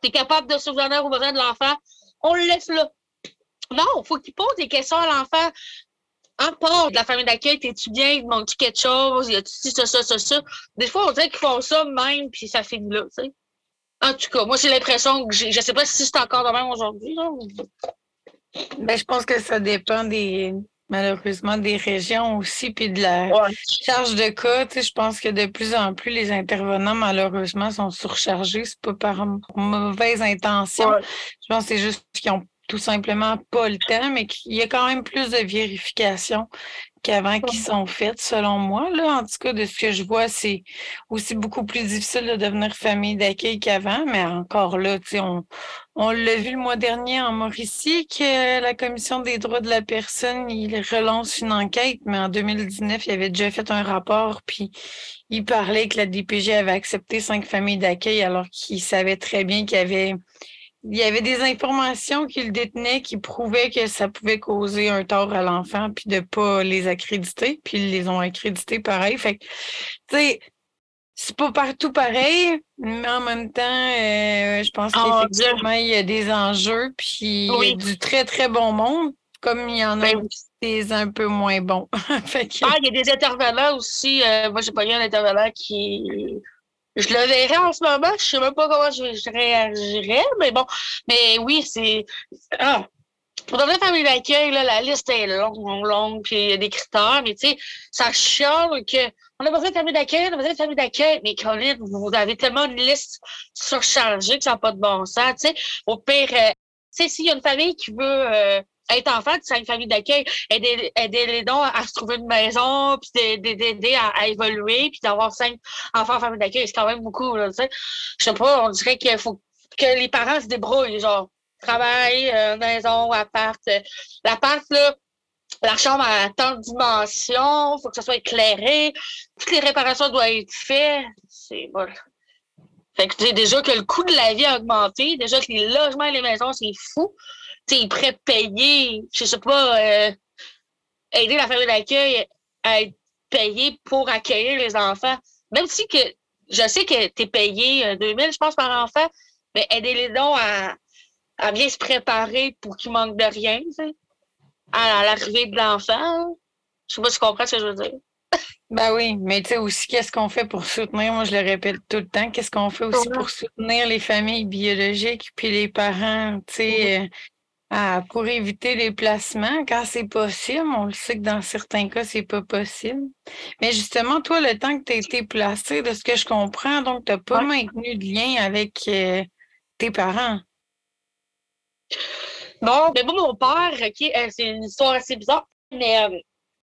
t'es capable de subvenir aux besoins de l'enfant, on le laisse là. Non, faut qu'ils posent des questions à l'enfant. En part de la famille d'accueil, t'es-tu bien, il te manque quelque chose, y a-tu ci, ça, ça, ça, ça. Des fois, on dirait qu'ils font ça même, puis ça finit là, tu sais. En tout cas, moi, j'ai l'impression que j'ai, je sais pas si c'est encore de même aujourd'hui, Ben, je pense que ça dépend des malheureusement des régions aussi, puis de la Ouais. charge de cas. Tu sais, je pense que de plus en plus, les intervenants, malheureusement, sont surchargés. C'est pas par mauvaise intention. Ouais. Je pense que c'est juste qu'ils ont tout simplement pas le temps, mais qu'il y a quand même plus de vérifications qu'avant qui sont faites, selon moi. Là, en tout cas, de ce que je vois, c'est aussi beaucoup plus difficile de devenir famille d'accueil qu'avant, mais encore là, on, on l'a vu le mois dernier en Mauricie que la Commission des droits de la personne, il relance une enquête, mais en 2019, il avait déjà fait un rapport, puis il parlait que la DPG avait accepté cinq familles d'accueil alors qu'il savait très bien qu'il y avait il y avait des informations qu'il détenait qui prouvaient que ça pouvait causer un tort à l'enfant, puis de pas les accréditer, puis ils les ont accrédités pareil. Fait que, tu sais, c'est pas partout pareil, mais en même temps, euh, je pense Oh, qu'effectivement, il y a des enjeux, puis il y a du très, très bon monde, comme il y en a Ben, aussi des un peu moins bons. <laughs> fait que, Ah, il y a des intervenants aussi. euh, moi, j'ai pas eu un intervenant qui. Je le verrais en ce moment. Je sais même pas comment je, réagirais, mais bon. Mais oui, c'est. Ah. Pour devenir famille d'accueil, la liste est longue, longue, puis il y a des critères, mais tu sais, ça chiale que. On a besoin de famille d'accueil, on a besoin de famille d'accueil. Mais Colin, vous avez tellement une liste surchargée que ça n'a pas de bon sens. Tu sais, au pire, euh, tu sais, s'il y a une famille qui veut euh, être enfant, c'est une famille d'accueil, aider, aider les dons à se trouver une maison, puis d'aider- à, évoluer, puis d'avoir cinq enfants en famille d'accueil, c'est quand même beaucoup, tu sais. Je sais pas, on dirait qu'il faut que les parents se débrouillent, genre, travail, euh, maison, appart. euh, L'appart, là, la chambre a tant de dimensions, faut que ça soit éclairé, toutes les réparations doivent être faites. C'est bon. Tu déjà que le coût de la vie a augmenté, déjà que les logements et les maisons, c'est fou. Ils pourraient payer, je sais pas, euh, aider la famille d'accueil à être payée pour accueillir les enfants. Même si que je sais que tu es payé 2000, je pense, par enfant, mais aidez-les donc à, à bien se préparer pour qu'il manque de rien, à, l'arrivée de l'enfant. Je sais pas si tu comprends ce que je veux dire. <laughs> Ben oui, mais tu sais aussi, qu'est-ce qu'on fait pour soutenir, moi je le répète tout le temps, qu'est-ce qu'on fait aussi pour soutenir les familles biologiques puis les parents, tu sais, euh, pour éviter les placements quand c'est possible. On le sait que dans certains cas, c'est pas possible. Mais justement, toi, le temps que tu as été placé, de ce que je comprends, donc tu n'as pas maintenu de lien avec euh, tes parents? Non, mais moi, mon père, euh, c'est une histoire assez bizarre, mais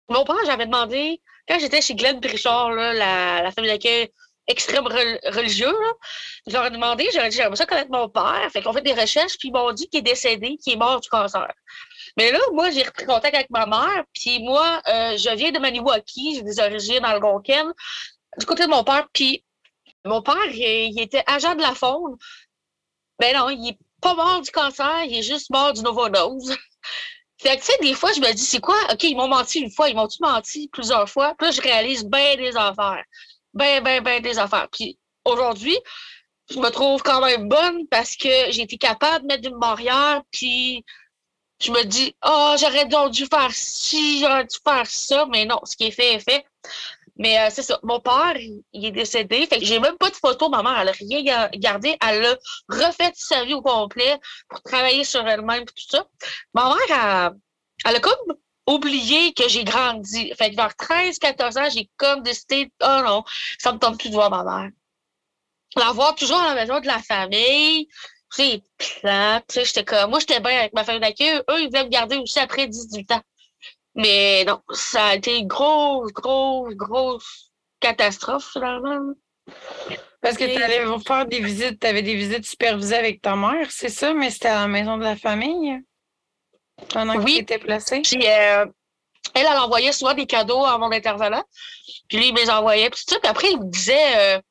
mon père, j'avais demandé quand j'étais chez Glenn Brichard, la, la famille d'accueil extrême religieux, là, je leur ai demandé, j'aurais dit, j'aimerais ça connaître mon père. Fait qu'on fait des recherches, puis ils m'ont dit qu'il est décédé, qu'il est mort du cancer. Mais là, moi, j'ai repris contact avec ma mère, puis moi, euh, je viens de Maniwaki, j'ai des origines algonquines, du côté de mon père, puis mon père, il, était agent de la faune. Ben non, il est pas mort du cancer, il est juste mort d'une overdose. <laughs> Fait que, tu sais, des fois, je me dis, c'est quoi? OK, ils m'ont menti une fois, ils m'ont-tu menti plusieurs fois? Puis là, je réalise bien des affaires. Ben, ben, ben des affaires. Puis aujourd'hui, je me trouve quand même bonne parce que j'ai été capable de mettre une barrière, puis je me dis, oh, j'aurais dû faire ci, j'aurais dû faire ça, mais non, ce qui est fait est fait. Mais euh, c'est ça. Mon père, il, est décédé. Fait que j'ai même pas de photo. Ma mère, elle a rien gardé. Elle a refait sa vie au complet pour travailler sur elle-même et tout ça. Ma mère, elle, a comme oublié que j'ai grandi. Fait que vers 13, 14 ans, j'ai comme décidé, oh non, ça me tombe plus de voir ma mère. La voir toujours à la maison de la famille, c'est plat. J'étais comme, moi, j'étais bien avec ma famille d'accueil. Eux, ils voulaient me garder aussi après 18 ans. Mais non, ça a été une grosse, grosse, grosse catastrophe finalement. Parce que tu allais faire des visites, tu avais des visites supervisées avec ta mère, c'est ça, mais c'était à la maison de la famille? Pendant oui. tu placé? Puis euh, elle, elle envoyait souvent des cadeaux à mon intervenant. Puis lui, il me les envoyait. Puis, puis après, il me disait euh,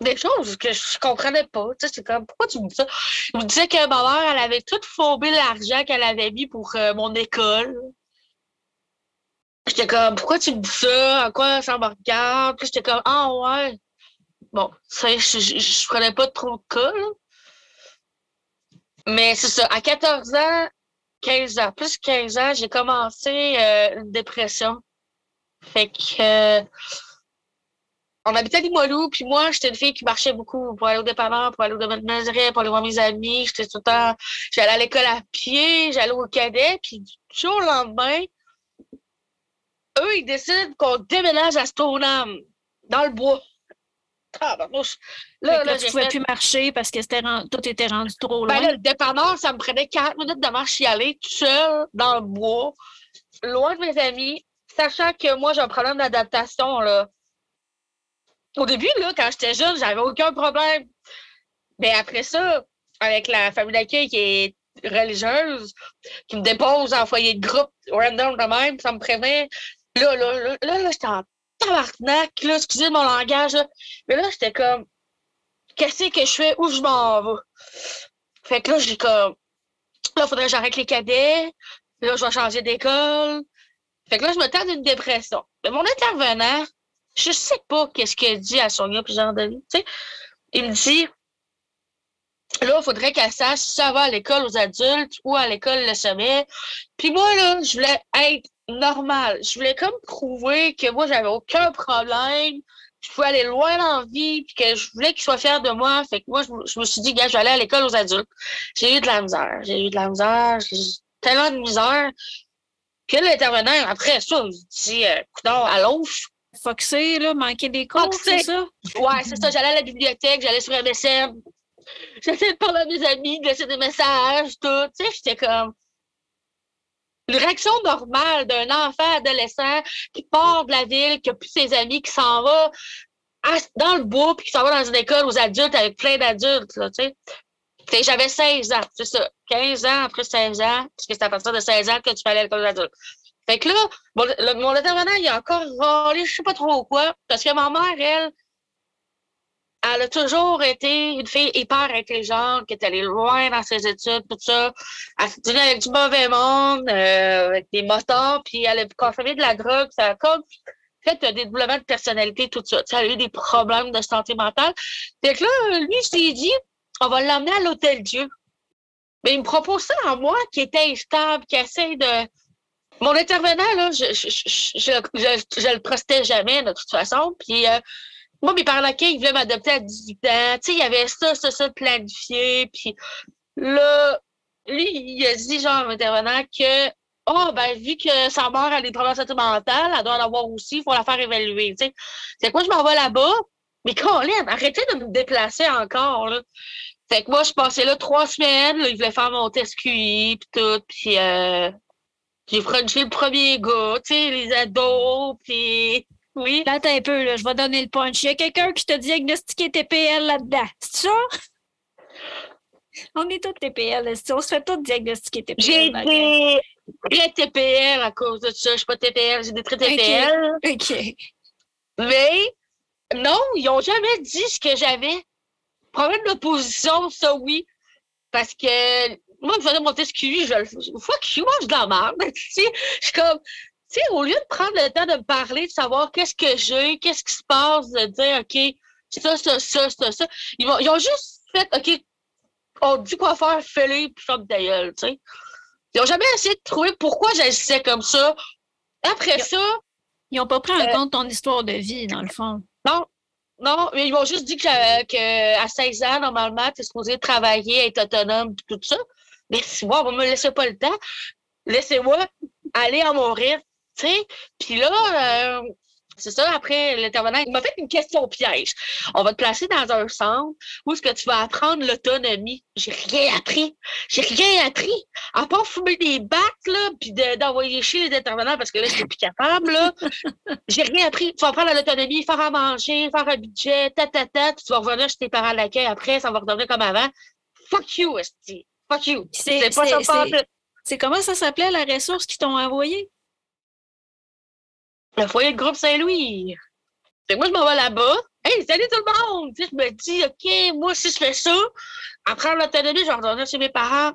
des choses que je comprenais pas. Tu sais, c'est comme, pourquoi tu me dis ça? Il me disait que ma mère, elle avait tout fourbé l'argent qu'elle avait mis pour euh, mon école. J'étais comme, pourquoi tu me dis ça? À quoi ça me regarde? Puis j'étais comme, ah ouais. Bon, ça, je, je, prenais pas trop de cas, Mais c'est ça, à 14 ans, 15 ans, plus 15 ans, j'ai commencé euh, une dépression. Fait que euh, on habitait à Limoilou, puis moi, j'étais une fille qui marchait beaucoup pour aller au dépanneur, pour aller au domaine de Nazareth, pour aller voir mes amis. J'étais tout le temps, j'allais à l'école à pied, j'allais au cadet, puis du jour au lendemain, eux, ils décident qu'on déménage à Stoneham, dans le bois. Ah, ben, là, là, tu ne pouvais plus marcher parce que tout était rendu trop ben, loin. le dépanneur, ça me prenait 40 minutes de marche y aller tout seul dans le bois, loin de mes amis, sachant que moi, j'ai un problème d'adaptation. Au début, là, quand j'étais jeune, j'avais aucun problème. Mais après ça, avec la famille d'accueil qui est religieuse, qui me dépose en foyer de groupe random de même, ça me prévenait Là, là, là, là, là j'étais en tabarnak, là, excusez mon langage, là. Mais là, j'étais comme, qu'est-ce que je fais? Où je m'en vais? Fait que là, j'ai comme, là, faudrait que j'arrête les cadets. Là, je vais changer d'école. Fait que là, je me tente d'une dépression. Mais mon intervenant, je sais pas qu'est-ce qu'il dit à Sonia puis Jean-Denis. Tu sais, il me dit, là, il faudrait qu'elle sache si ça va à l'école aux adultes ou à l'école le sommet. Puis moi, là, je voulais être normal. Je voulais comme prouver que moi, j'avais aucun problème. Je pouvais aller loin dans la vie, puis que je voulais qu'il soit fier de moi. Fait que moi, je, me suis dit, gars, je vais aller à l'école aux adultes. J'ai eu de la misère. J'ai eu de la misère. J'ai tellement de misère. Puis l'intervenant, après ça, je dit, euh, à l'offre. Foxé, là, manquer des cours, c'est ça? Ouais, c'est ça. J'allais à la bibliothèque, j'allais sur MSN. J'essayais de parler à mes amis, de laisser des messages, tout. Tu sais, j'étais comme une réaction normale d'un enfant adolescent qui part de la ville, qui a plus ses amis, qui s'en va dans le bois, puis qui s'en va dans une école aux adultes avec plein d'adultes, là, tu sais. J'avais 16 ans, c'est ça. 15 ans après 16 ans, parce que c'est à partir de 16 ans que tu fallais à l'école aux adultes. Fait que là, mon intervenant, il a encore râlé, je sais pas trop quoi, parce que ma mère, elle, elle a toujours été une fille hyper intelligente, qui est allée loin dans ses études, tout ça. Elle s'est avec du mauvais monde, euh, avec des moteurs, puis elle a consommé de la drogue. Ça a comme fait un dédoublement de personnalité, tout ça. Elle a eu des problèmes de santé mentale. Fait que là, lui, je lui ai dit, on va l'emmener à l'Hôtel Dieu. Mais il me propose ça à moi, qui était instable, qui essaie de. Mon intervenant, là, je je, je, je, je le trustais jamais, de toute façon. Puis, euh, moi, mes parents d'accueil, ils voulaient m'adopter à 18 ans. Tu sais, il y avait ça, ça, ça planifié. Puis là, lui, il a dit, genre, à intervenant, que, oh, ben, vu que sa mère a des problèmes de santé mentale, elle doit en avoir aussi, il faut la faire évaluer. Tu sais, c'est quoi, je m'en vais là-bas. Mais Colin, arrêtez de me déplacer encore, là. Fait que moi, je passais là trois semaines, là, il voulait faire mon test QI, puis tout, puis euh, j'ai franchi le premier gars, tu sais, les ados, puis oui. Là, t'as un peu, là, je vais donner le punch. Il y a quelqu'un qui t'a diagnostiqué TPL là-dedans. C'est ça? On est tous TPL, on se fait tous diagnostiquer TPL. J'ai des traits TPL à cause de ça. Je suis pas TPL, j'ai des traits TPL. OK. OK. Mais non, ils n'ont jamais dit ce que j'avais. Problème d'opposition, ça oui. Parce que moi, je faisais mon test QI, je le fuck you, moi, je de la merde. <laughs> Tu sais, je suis comme, sais, au lieu de prendre le temps de me parler, de savoir qu'est-ce que j'ai, qu'est-ce qui se passe, de dire, OK, ça, ça, ça, ça, ça, ils, vont, ils ont juste fait, OK, on dit quoi faire, fais-le, puis ferme ta gueule, tu sais. Ils n'ont jamais essayé de trouver pourquoi j'agissais comme ça. Après ça. Ils n'ont pas pris en Euh, compte ton histoire de vie, dans le fond. Non, non, mais ils m'ont juste dit que, j'avais- que à 16 ans, normalement, tu es supposé travailler, être autonome, tout ça. Mais si moi, on me laissez pas le temps. Laissez-moi aller à mon rythme, tu sais. Puis là, euh, c'est ça, après, l'intervenant, il m'a fait une question piège. On va te placer dans un centre où est-ce que tu vas apprendre l'autonomie. J'ai rien appris. J'ai rien appris. À part fumer des bacs, là, puis de- d'envoyer chier les intervenants parce que là, je suis plus capable, là. <laughs> J'ai rien appris. Tu vas apprendre l'autonomie, faire à manger, faire un budget, ta, ta, ta. puis Tu vas revenir chez tes parents à l'accueil après, ça va redevenir comme avant. Fuck you, Esti. Fuck you. C'est- pas ça C'est comment ça s'appelait la ressource qu'ils t'ont envoyée? Le foyer de groupe Saint-Louis. Moi, je m'en vais là-bas. Hey, salut tout le monde! Je me dis, OK, moi, si je fais ça, apprendre l'autonomie, je vais retourner chez mes parents.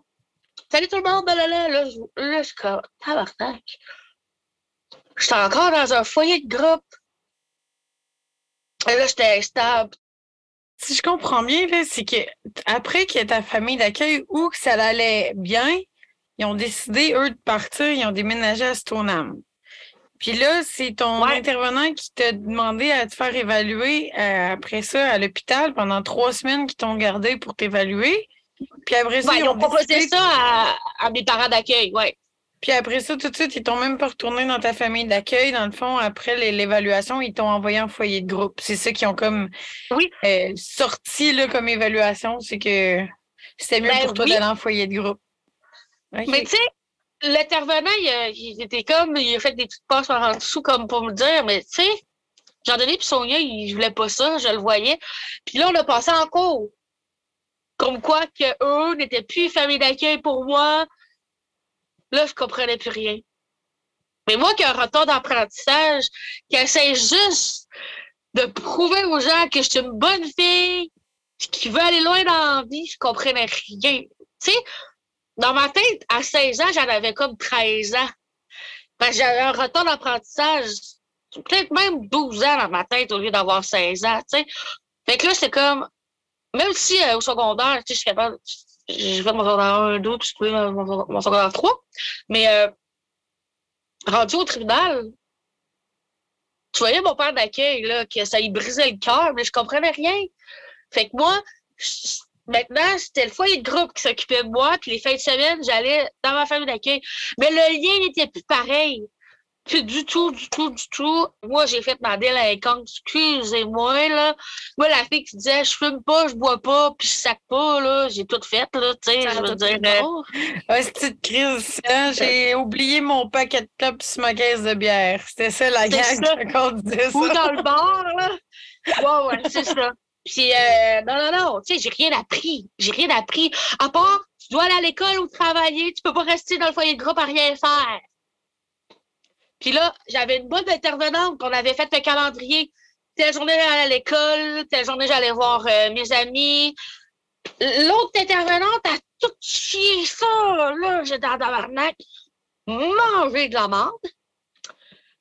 Salut tout le monde, là, là, là, là, je, là, je suis comme. Je suis encore dans un foyer de groupe. Et là, j'étais instable. Si je comprends bien, c'est que après que ta famille d'accueil ou que ça allait bien, ils ont décidé, eux, de partir, ils ont déménagé à Stoneham. Puis là, c'est ton Ouais. intervenant qui t'a demandé à te faire évaluer euh, après ça à l'hôpital pendant trois semaines qu'ils t'ont gardé pour t'évaluer. Puis après ça, Ouais, ils ont proposé ça à, à mes parents d'accueil, ouais. Puis après ça, tout de suite, ils t'ont même pas retourné dans ta famille d'accueil. Dans le fond, après l'é- l'évaluation, ils t'ont envoyé en foyer de groupe. C'est ça qu'ils ont comme Oui. euh, sorti là, comme évaluation, c'est que c'était mieux Ben pour toi oui. d'aller en foyer de groupe. Mais tu sais, l'intervenant, il, il était comme, il a fait des petites passes en dessous comme pour me dire, mais tu sais, Jean-Denis puis Sonia, ils voulaient pas ça, je le voyais. Puis là, on a passé en cours. Comme quoi que eux n'étaient plus famille d'accueil pour moi. Là, je comprenais plus rien. Mais moi qui ai un retour d'apprentissage, qui essaie juste de prouver aux gens que je suis une bonne fille, qui veut aller loin dans la vie, je comprenais rien. Tu sais, dans ma tête, à 16 ans, j'en avais comme 13 ans. J'avais un retour d'apprentissage, peut-être même 12 ans dans ma tête au lieu d'avoir 16 ans, tu. Fait que là, c'est comme, même si euh, au secondaire, tu sais, je suis capable, j'ai fait mon secondaire 1, 2, puis j'ai mon, mon secondaire 3, mais euh, rendu au tribunal, tu voyais mon père d'accueil, là, que ça y brisait le cœur, mais je comprenais rien. Fait que moi, je- maintenant, c'était le foyer de groupe qui s'occupait de moi, puis les fins de semaine, j'allais dans ma famille d'accueil. Mais le lien n'était plus pareil. Plus du tout, du tout, du tout. Moi, j'ai fait ma délinquance. Excusez-moi, là. Moi, la fille qui disait, je fume pas, je bois pas, puis je sac pas, là, j'ai tout fait, là, tu sais, je veux dire. euh, c'est une crise. hein, J'ai oublié mon paquet de clopes sur ma caisse de bière. C'était ça la ça. quand on disait ou ça. dans le bar, là. Ouais, ouais, c'est <laughs> ça. Puis, euh, non, non, non, tu sais, j'ai rien appris. J'ai rien appris. À part, tu dois aller à l'école ou travailler, tu peux pas rester dans le foyer de groupe à rien faire. Puis là, j'avais une bonne intervenante qu'on avait fait le calendrier. Telle journée, j'allais à l'école, telle journée, j'allais voir euh, mes amis. L'autre intervenante a tout chié ça, là, j'étais dans la tabarnak. Manger de la menthe.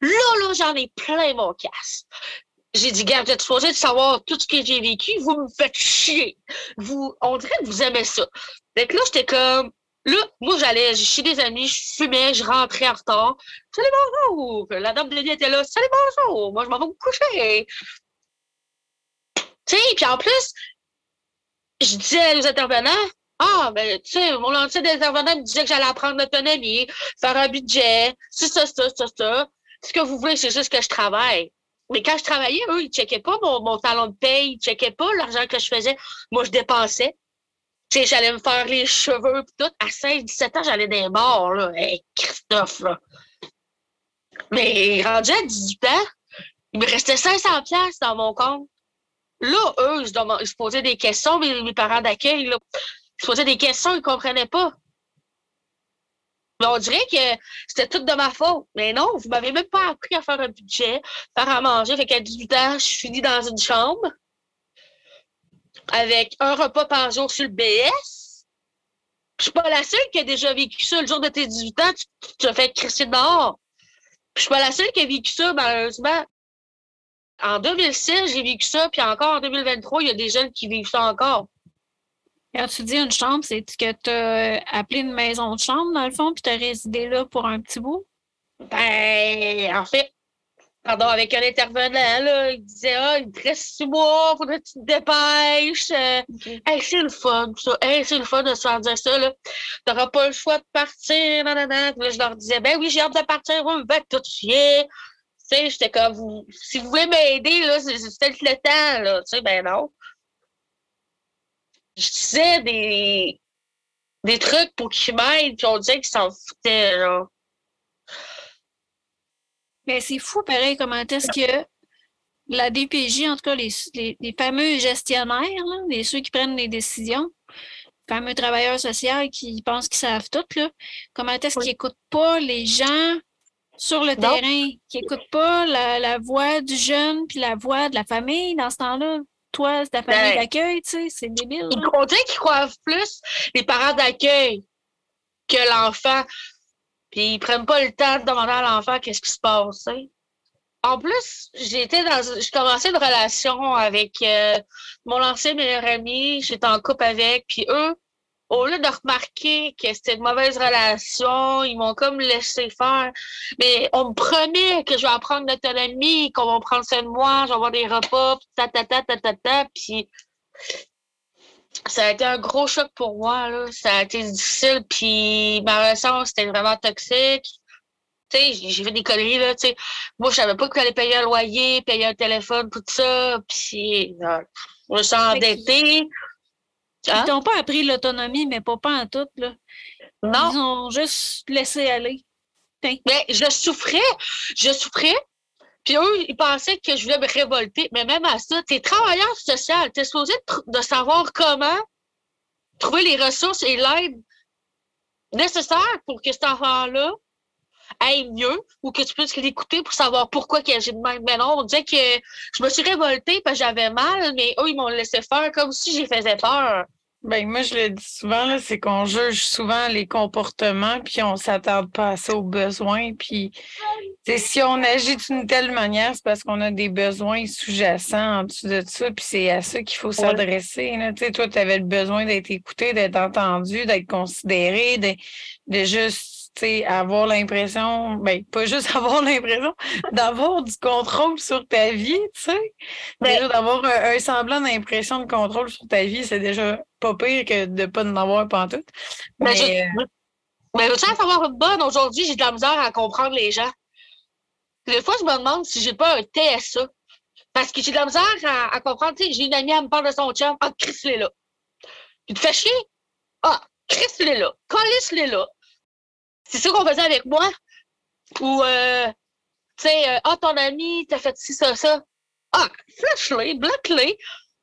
Là, là, j'en ai plein mon casse. J'ai dit, gars, vous êtes supposé de savoir tout ce que j'ai vécu, vous me faites chier. Vous, on dirait que vous aimez ça. Que là, j'étais comme, là, moi, j'allais chez des amis, je fumais, je rentrais en retard. Salut, bonjour! La dame de nuit était là, salut, bonjour! Moi, je m'en vais me coucher. Tu sais, puis en plus, je disais aux intervenants, ah, ben, tu sais, mon ancien intervenant me disait que j'allais apprendre l'autonomie, faire un budget, c'est ça, ça, ça, ça. Ce que vous voulez, c'est juste que je travaille. Mais quand je travaillais, eux, ils ne checkaient pas mon, mon talon de paye, ils ne checkaient pas l'argent que je faisais. Moi, je dépensais. Tu sais, j'allais me faire les cheveux et tout. À 16, 17 ans, j'allais des morts, là. Christophe, là. Mais rendu à 18 ans, il me restait 500 pièces dans mon compte. Là, eux, ils se posaient des questions, mes, mes parents d'accueil. Ils se posaient des questions, ils ne comprenaient pas. On dirait que c'était tout de ma faute. Mais non, vous m'avez même pas appris à faire un budget, faire à manger. Fait qu'à 18 ans, je suis dans une chambre avec un repas par jour sur le BS. Je suis pas la seule qui a déjà vécu ça. Le jour de tes 18 ans, tu, tu te fais crisser dehors. Je suis pas la seule qui a vécu ça, malheureusement. En 2006, j'ai vécu ça, puis encore en 2023, il y a des jeunes qui vivent ça encore. Quand tu dis une chambre, c'est que tu as appelé une maison de chambre, dans le fond, puis tu as résidé là pour un petit bout? Ben, en fait, pardon, avec un intervenant, là, il disait Ah, il te reste six mois, faudrait que tu te dépêches. Euh, hey, c'est le fun, ça. Hey, c'est le fun de se faire dire ça, là. T'auras pas le choix de partir, nanana. Puis là, je leur disais Ben oui, j'ai hâte de partir, vous me faites tout chier. Tu sais, j'étais comme vous, si vous voulez m'aider, là, c'est c'est peut-être le temps, là. Tu sais, ben non. Je disais des, des trucs pour qu'ils m'aident, puis on disait qu'ils s'en foutaient, là. Mais c'est fou, pareil, comment est-ce que la DPJ, en tout cas, les, les, les fameux gestionnaires, là, les, ceux qui prennent les décisions, les fameux travailleurs sociaux qui pensent qu'ils savent tout, là, comment est-ce Oui. qu'ils n'écoutent pas les gens sur le Non. terrain, qui n'écoutent pas la, la voix du jeune puis la voix de la famille dans ce temps-là? Toi, c'est ta famille Ben, d'accueil, tu sais, c'est débile. Là. On dirait qu'ils croient plus les parents d'accueil que l'enfant. Puis ils prennent pas le temps de demander à l'enfant qu'est-ce qui se passe. sais. En plus, j'étais dans je commençais une relation avec euh, mon ancien meilleur ami, j'étais en couple avec, puis eux, au lieu de remarquer que c'était une mauvaise relation, ils m'ont comme laissé faire. Mais on me promet que je vais apprendre l'autonomie, qu'on va prendre soin de moi, je vais avoir des repas, puis ta ta ta ta ta ta, puis ça a été un gros choc pour moi, là. Ça a été difficile, puis ma relation, c'était vraiment toxique. Tu sais, j'ai fait des conneries, là, tu sais. Moi, je savais pas qu'il fallait payer un loyer, payer un téléphone, tout ça, puis euh, je me suis endettée. Hein? Ils t'ont pas appris l'autonomie, mais pas, pas en tout, là. Non, Ils ont juste laissé aller. mais je souffrais, je souffrais. Puis eux, ils pensaient que je voulais me révolter. Mais même à ça, t'es travailleur social, t'es supposé de, savoir comment trouver les ressources et l'aide nécessaires pour que cet enfant-là aille mieux ou que tu puisses l'écouter pour savoir pourquoi il agit de même. Mais non, on disait que je me suis révoltée parce que j'avais mal, mais eux, ils m'ont laissé faire comme si j'y faisais peur. Ben, moi, je le dis souvent, c'est qu'on juge souvent les comportements, puis on s'attarde pas assez aux besoins. Puis, si on agit d'une telle manière, c'est parce qu'on a des besoins sous-jacents en dessous de ça, puis c'est à ça qu'il faut s'adresser. sais, toi, tu avais le besoin d'être écouté, d'être entendu, d'être considéré, de, de juste, avoir l'impression, ben, pas juste <laughs> avoir l'impression, d'avoir du contrôle sur ta vie, tu sais. Ben- Déjà, d'avoir un, un semblant d'impression de contrôle sur ta vie, c'est déjà pas pire que de pas en avoir pantoute. Mais, Mais, euh, je, mais veux-tu en savoir une bonne? Aujourd'hui, j'ai de la misère à comprendre les gens. Des fois, je me demande si j'ai pas un TSA. Parce que j'ai de la misère à, à comprendre. Tu sais, j'ai une amie, elle me parle de son chum. Ah, Chris, il est là. Tu te fais chier? Ah, Chris, il est là. Collis, il est là. C'est ça qu'on faisait avec moi. Ou, euh, tu sais, euh, ah, ton ami, t'as fait ci, ça, ça. Ah, flash-les, bloque-les.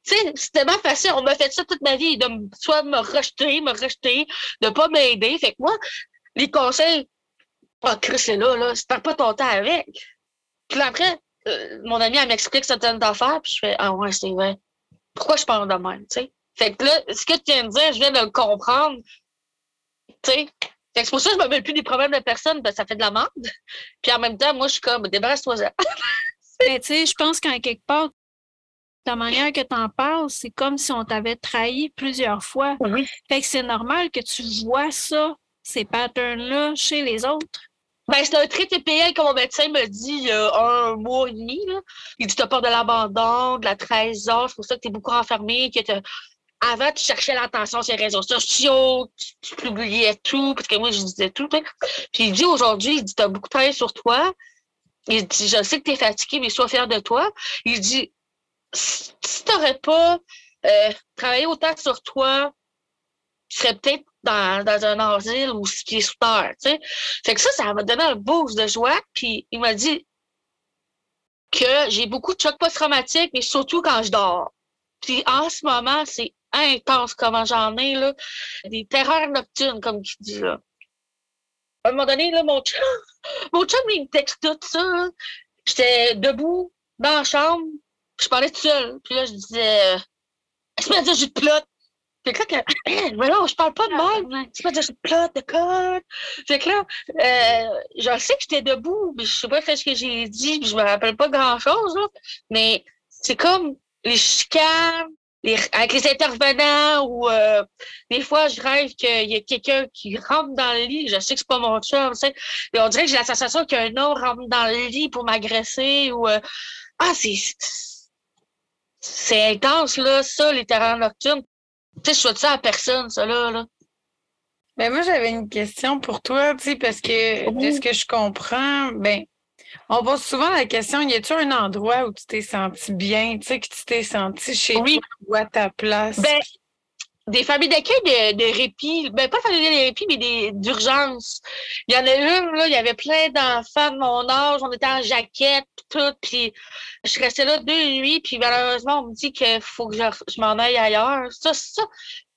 Tu sais, c'est tellement facile. On m'a fait ça toute ma vie, de soit me rejeter, me rejeter, de pas m'aider. Fait que moi, les conseils, ah, Chris, c'est là, là, perds pas ton temps avec. Puis après, euh, mon ami, elle m'explique certaines affaires, puis je fais, ah ouais, c'est vrai. Pourquoi je parle de même, tu sais? Fait que là, ce que tu viens de dire, je viens de le comprendre. Tu sais? C'est pour ça que je me mêle plus des problèmes de personne, ben, ça fait de la merde. Puis en même temps, moi, je suis comme, débarrasse-toi-en. <laughs> Mais tu sais, je pense qu'en quelque part, la manière que tu en parles, c'est comme si on t'avait trahi plusieurs fois. Oui. Fait que c'est normal que tu vois ça, ces patterns-là, chez les autres. Ben, c'est un trait TPL que mon médecin me dit il y a un mois et demi. Là. Il dit T'as peur de l'abandon, de la trahison, c'est pour ça que tu es beaucoup enfermé, que t'as- avant, tu cherchais l'attention sur les réseaux sociaux, tu, publiais tout, parce que moi, je disais tout. Puis il dit aujourd'hui, il dit Tu as beaucoup travaillé sur toi. Il dit Je sais que tu es fatigué, mais sois fier de toi. Il dit Si tu n'aurais pas euh, travaillé autant sur toi, tu serais peut-être dans, dans un asile ou ce qui est sous terre. tu sais. Fait que ça, ça m'a donné un boost de joie. Puis il m'a dit que j'ai beaucoup de chocs post-traumatiques, mais surtout quand je dors. Puis en ce moment, c'est intense comment j'en ai, là. Des terreurs nocturnes, comme tu dis, là. À un moment donné, là, mon chum, <laughs> mon chum, il me texte tout ça. J'étais debout dans la chambre, puis je parlais tout seul. Puis là, je disais, euh, espèce de jus de plot. Fait que là, que, <clears throat> mais non, je parle pas de mal. C'est pas de plot, de code. Fait que là, euh, je sais que j'étais debout, mais je sais pas ce que j'ai dit, puis je me rappelle pas grand-chose, là. Mais c'est comme les chicanes, les, avec les intervenants, ou euh, des fois, je rêve qu'il y a quelqu'un qui rentre dans le lit. Je sais que c'est pas mon chum, tu sais. Mais on dirait que j'ai la sensation qu'un homme rentre dans le lit pour m'agresser, ou... euh, ah, c'est... C'est intense, là, ça, les terrains nocturnes. Tu sais, je souhaite ça à personne, ça, là. là. Ben moi, j'avais une question pour toi, tu sais, parce que de ce que je comprends, ben, on pose souvent la question, y a-tu un endroit où tu t'es senti bien, tu sais, que tu t'es senti chez Oui. toi ou à ta place? Ben, des familles d'accueil de, de répit, ben pas familles de répit, mais des d'urgence. Il y en a une, là, il y avait plein d'enfants de mon âge, on était en jaquette, tout, puis je suis restée là deux nuits, puis malheureusement, on me dit qu'il faut que je, je m'en aille ailleurs. Ça, ça,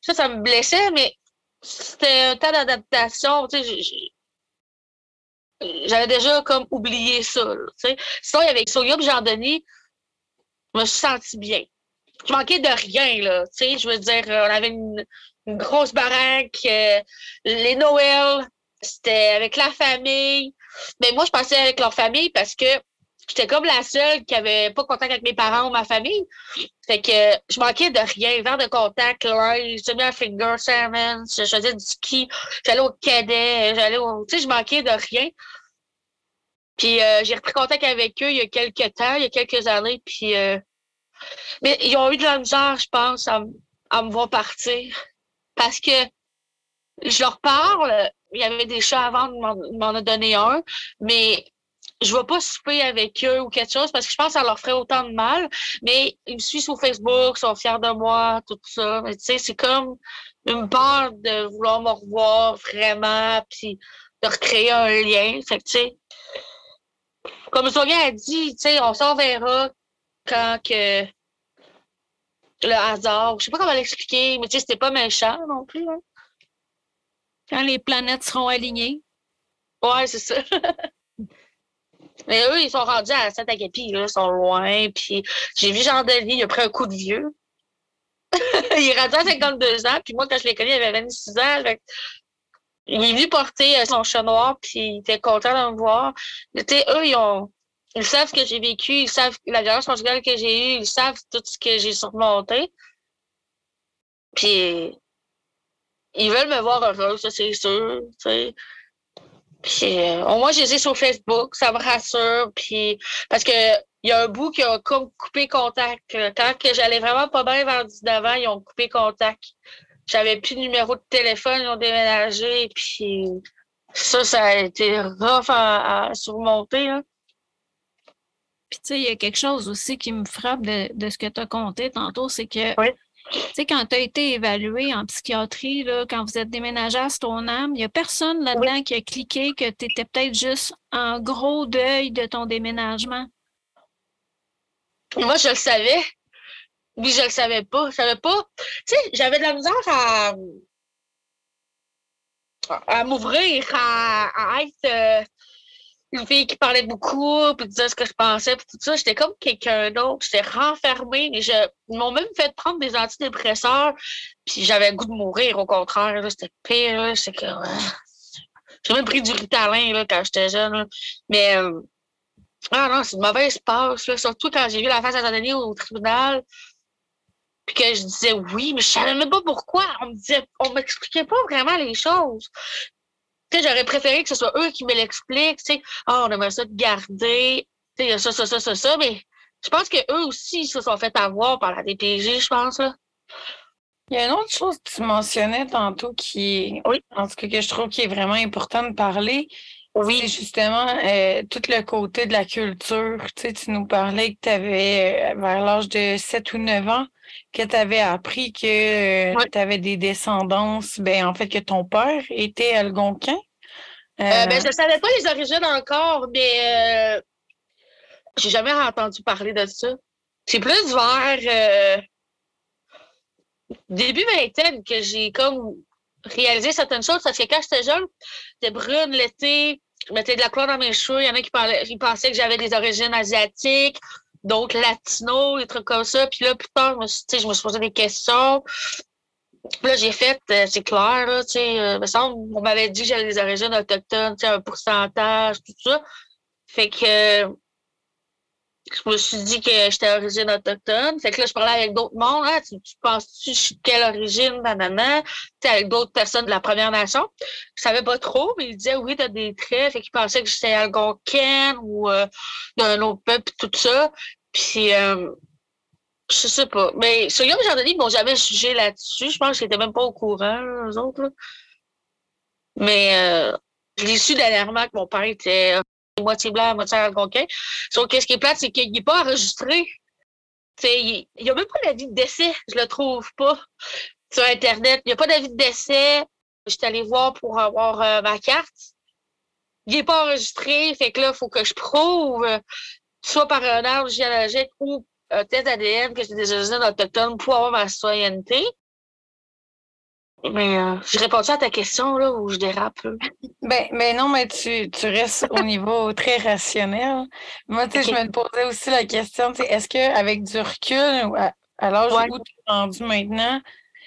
ça, ça me blessait, mais c'était un temps d'adaptation, tu sais, j'avais déjà comme oublié ça, là. Sinon, il y avait Soya et Jean-Denis, je me suis sentie bien je manquais de rien, là. Je veux dire, euh, on avait une, grosse baraque, euh, les Noëls, c'était avec la famille. Mais moi, je passais avec leur famille parce que j'étais comme la seule qui avait pas contact avec mes parents ou ma famille. Fait que je manquais de rien. Verre de contact, linge, j'ai mis un finger sermon, je faisais du ski, j'allais au cadet, j'allais au. Tu sais, je manquais de rien. Puis euh, j'ai repris contact avec eux il y a quelques temps, il y a quelques années, puis euh, mais ils ont eu de la misère, je pense, à, à me voir partir. Parce que je leur parle, il y avait des chats avant, ils m'en a donné un, mais je ne vais pas souper avec eux ou quelque chose parce que je pense que ça leur ferait autant de mal. Mais ils me suivent sur Facebook, ils sont fiers de moi, tout ça. Mais tu sais, c'est comme une peur de vouloir me revoir vraiment, puis de recréer un lien. Fait que, tu sais, comme Sonia a dit, tu sais, on s'en verra quand que le hasard, je sais pas comment l'expliquer, mais tu sais, c'était pas méchant non plus. hein. Quand les planètes seront alignées. Ouais, c'est ça. <laughs> mais eux, ils sont rendus à Saint-Agapi, ils sont loin, puis j'ai vu Jean Denis, il a pris un coup de vieux. <laughs> il est rendu à 52 ans, puis moi, quand je l'ai connu, il avait 26 ans. fait il est venu porter euh, son chat noir, puis il était content de me voir. Eux, ils savent ce que j'ai vécu, ils savent la violence conjugale que j'ai eue, ils savent tout ce que j'ai surmonté. Puis ils veulent me voir heureuse, ça c'est sûr. Puis euh, au moins, je les sur Facebook, ça me rassure. Puis parce que il y a un bout qui a comme coupé contact. Quand j'allais vraiment pas bien vers 19 ans, ils ont coupé contact. J'avais plus de numéro de téléphone, ils ont déménagé. Puis ça, ça a été rough à, à surmonter. Là. Puis, tu sais, il y a quelque chose aussi qui me frappe de, de ce que tu as conté tantôt, c'est que, Oui. tu sais, quand tu as été évalué en psychiatrie, là, quand vous êtes déménagé à Stoneham, il n'y a personne là-dedans qui a cliqué que tu étais peut-être juste en gros deuil de ton déménagement. Moi, je le savais. Oui, je le savais pas. Je savais pas. Tu sais, j'avais de la misère à, à m'ouvrir, à, à être euh, une fille qui parlait beaucoup, puis disait ce que je pensais, puis tout ça. J'étais comme quelqu'un d'autre. J'étais renfermée. Je, ils m'ont même fait prendre des antidépresseurs, puis j'avais le goût de mourir, au contraire. C'était pire. ouais. J'ai même pris du Ritalin là, quand j'étais jeune. Mais euh, ah non, c'est une mauvaise passe, surtout quand j'ai vu la face à au tribunal. Puis que je disais oui, mais je savais même pas pourquoi. On me disait, on m'expliquait pas vraiment les choses. Tu sais, j'aurais préféré que ce soit eux qui me l'expliquent, tu sais. Ah, on aimerait ça de garder. Tu sais, il y a ça, ça, ça, ça, ça, mais je pense qu'eux aussi se sont fait avoir par la DPG, je pense, là. Il y a une autre chose que tu mentionnais tantôt qui est, Oui. en tout cas, que je trouve qui est vraiment important de parler. Oui. C'est justement euh, tout le côté de la culture. Tu sais, tu nous parlais que tu avais, vers l'âge de 7 ou 9 ans, que tu avais appris que Ouais. tu avais des descendances, ben, en fait, que ton père était algonquin. Euh, Euh, ben, je ne savais pas les origines encore, mais euh, j'ai jamais entendu parler de ça. C'est plus vers euh, début vingtaine que j'ai comme réalisé certaines choses. Parce que quand j'étais jeune, j'étais brune l'été, je mettais de la couleur dans mes cheveux. Il y en a qui, parlaient, qui pensaient que j'avais des origines asiatiques, d'autres latinos, des trucs comme ça. Puis là, plus tard, je me suis, je me suis posé des questions. Là, j'ai fait, euh, c'est clair, là, tu sais, euh, on m'avait dit que j'avais des origines autochtones, tu sais, un pourcentage, tout ça. Fait que euh, je me suis dit que j'étais d'origine autochtone. Fait que là, je parlais avec d'autres mondes. Hein, tu, tu penses-tu je suis de quelle origine, nanana? Tu avec d'autres personnes de la Première Nation. Je savais pas trop, mais ils disaient oui, t'as des traits. Fait qu'ils pensaient que j'étais algonquine ou euh, d'un autre peuple, tout ça. Puis, euh, je sais pas. Mais sur Guillaume Jardini, ils m'ont jamais jugé là-dessus. Je pense qu'ils étaient même pas au courant, là, eux autres. là. Mais euh, je l'ai dernièrement que mon père était moitié blanc, moitié algonquin. Sauf que ce qui est plate, c'est qu'il n'est pas enregistré. Il n'y a même pas d'avis de décès, je le trouve pas sur Internet. Il n'y a pas d'avis de décès. Je suis allée voir pour avoir euh, ma carte. Il n'est pas enregistré, fait que là, il faut que je prouve, euh, soit par un arbre géologique ou un test ADN que j'ai des origines autochtones pour avoir ma citoyenneté. Mais euh, je réponds à ta question là où je dérape. Ben, ben non, mais tu, tu restes au niveau très rationnel. Moi, tu sais, je me posais aussi la question, est-ce qu'avec du recul, à, à l'âge Ouais. où tu es rendu maintenant,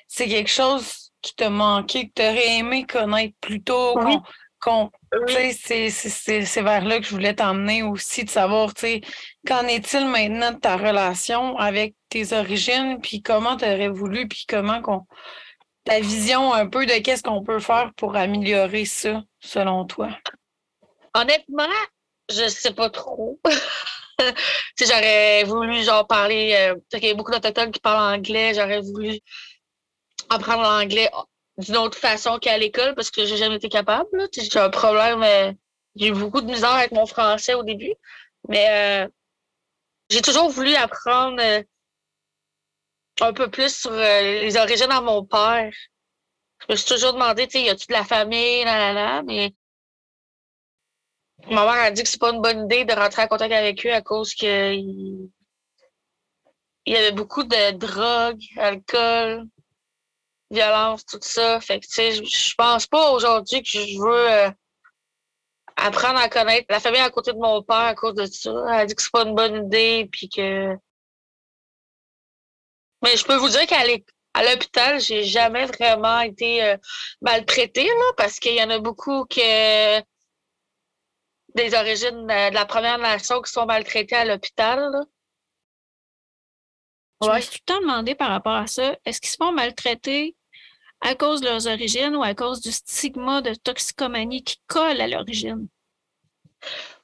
c'est quelque chose qui t'a manqué, que tu aurais aimé connaître plus tôt, Oui. qu'on, sais, c'est- c'est- c'est c'est vers là que je voulais t'emmener aussi, de savoir, tu sais, qu'en est-il maintenant de ta relation avec tes origines, puis comment tu aurais voulu, puis comment qu'on ta vision un peu de qu'est-ce qu'on peut faire pour améliorer ça, selon toi? Honnêtement, je sais pas trop. <laughs> j'aurais voulu genre parler. Euh, qu'il y a beaucoup d'Autochtones qui parlent anglais. J'aurais voulu apprendre l'anglais d'une autre façon qu'à l'école parce que j'ai jamais été capable. J'ai un problème. euh, j'ai eu beaucoup de misère avec mon français au début. Mais euh, j'ai toujours voulu apprendre euh, un peu plus sur euh, les origines à mon père. Je me suis toujours demandé, tu sais, y a-tu de la famille, là, là, là, mais Ma mère a dit que c'est pas une bonne idée de rentrer en contact avec eux à cause que il y avait beaucoup de drogue, alcool, violence, tout ça. Fait que, tu sais, je- je pense pas aujourd'hui que je veux euh, apprendre à connaître la famille à côté de mon père à cause de ça. Elle a dit que c'est pas une bonne idée, puis que... Mais je peux vous dire qu'à l'hôpital, j'ai jamais vraiment été euh, maltraitée, là, parce qu'il y en a beaucoup que des origines euh, de la Première Nation qui sont maltraités à l'hôpital. là. Je me Ouais. suis tout le temps demandé par rapport à ça, est-ce qu'ils se font maltraiter à cause de leurs origines ou à cause du stigma de toxicomanie qui colle à l'origine?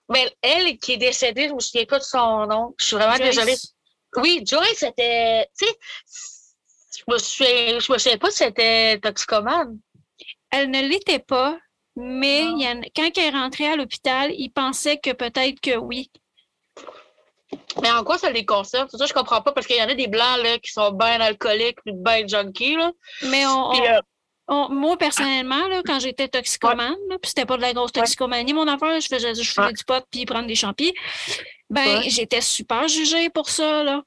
Mais elle qui est décédée, je me souviens pas de son nom. Je suis vraiment Joyce, désolée. Oui, Joyce, c'était. Tu sais, je me souviens, je me souviens pas si c'était toxicomane. Elle ne l'était pas, mais il quand elle est rentrée à l'hôpital, ils pensaient que peut-être que oui. Mais en quoi ça les concerne? C'est ça, je comprends pas parce qu'il y en a des blancs là, qui sont bien alcooliques puis bien junkies. Là. Mais on, Puis, on- euh, on- moi, personnellement, là, quand j'étais toxicomane, là, puis c'était pas de la grosse Ouais. toxicomanie, mon affaire, je faisais je faisais Ouais. du pot puis prendre des champis, ben Ouais. j'étais super jugée pour ça, là.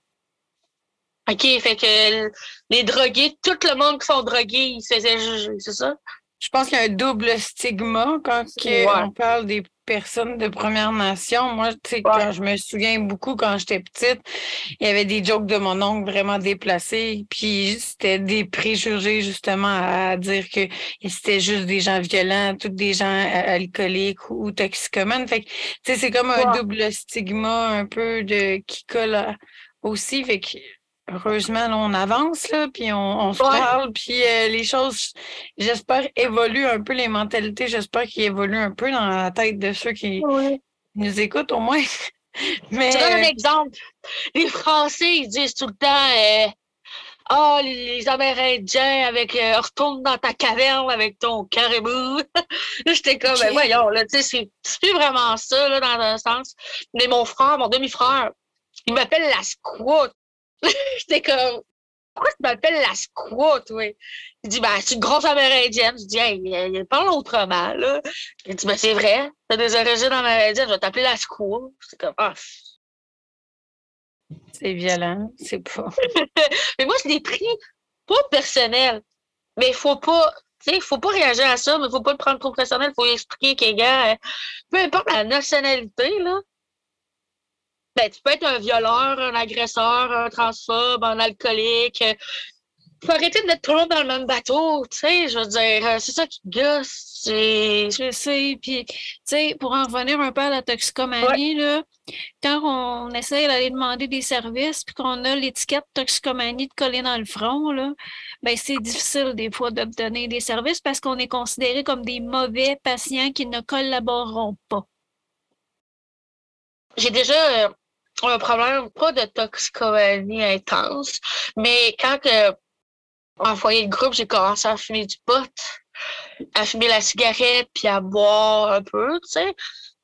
OK, fait que les drogués, tout le monde qui sont drogués, ils se faisaient juger, c'est ça? Je pense qu'il y a un double stigma quand Ouais. on parle des personne de Première Nation. Moi, tu sais, quand je me souviens beaucoup quand j'étais petite, il y avait des jokes de mon oncle vraiment déplacés. Puis c'était des préjugés, justement, à dire que c'était juste des gens violents, tous des gens euh, alcooliques ou toxicomanes. Fait que, tu sais, c'est comme un double stigma un peu de qui colle aussi. Fait que heureusement, là, on avance, là, puis on, se parle, puis euh, les choses, j'espère, évoluent un peu, les mentalités, j'espère qu'ils évoluent un peu dans la tête de ceux qui nous écoutent au moins. Mais... <laughs> Je donne un exemple. Les Français, ils disent tout le temps Ah, oh, les, Amérindiens avec euh, retourne dans ta caverne avec ton caribou. <laughs> J'étais comme ben, voyons, là, tu sais, c'est vraiment ça, là, dans un sens. Mais mon frère, mon demi-frère, il m'appelle la squat. <laughs> J'étais comme, pourquoi tu m'appelles la squat, oui? Il dit, ben, c'est une grosse amérindienne. Je dis, hey, il parle autrement, là. Il dit, ben, c'est vrai, t'as des origines amérindiennes, je vais t'appeler la squat. C'est comme, ah. C'est violent, c'est pas. <laughs> mais moi, je l'ai pris pas personnel, mais il faut pas. Il ne faut pas réagir à ça, mais il ne faut pas le prendre trop personnel. Il faut expliquer que, gars, peu importe la nationalité, là, ben, tu peux être un violeur, un agresseur, un transphobe, un alcoolique. Il faut arrêter de mettre tout le monde dans le même bateau, tu sais, je veux dire, euh, c'est ça qui gosse. Je sais, puis, tu sais, pour en revenir un peu à la toxicomanie, là, quand on essaie d'aller demander des services, puis qu'on a l'étiquette toxicomanie de coller dans le front, là, ben, c'est difficile des fois d'obtenir des services parce qu'on est considéré comme des mauvais patients qui ne collaboreront pas. J'ai déjà euh, un problème, pas de toxicomanie intense, mais quand que, en foyer de groupe, j'ai commencé à fumer du pot, à fumer la cigarette, puis à boire un peu, tu sais.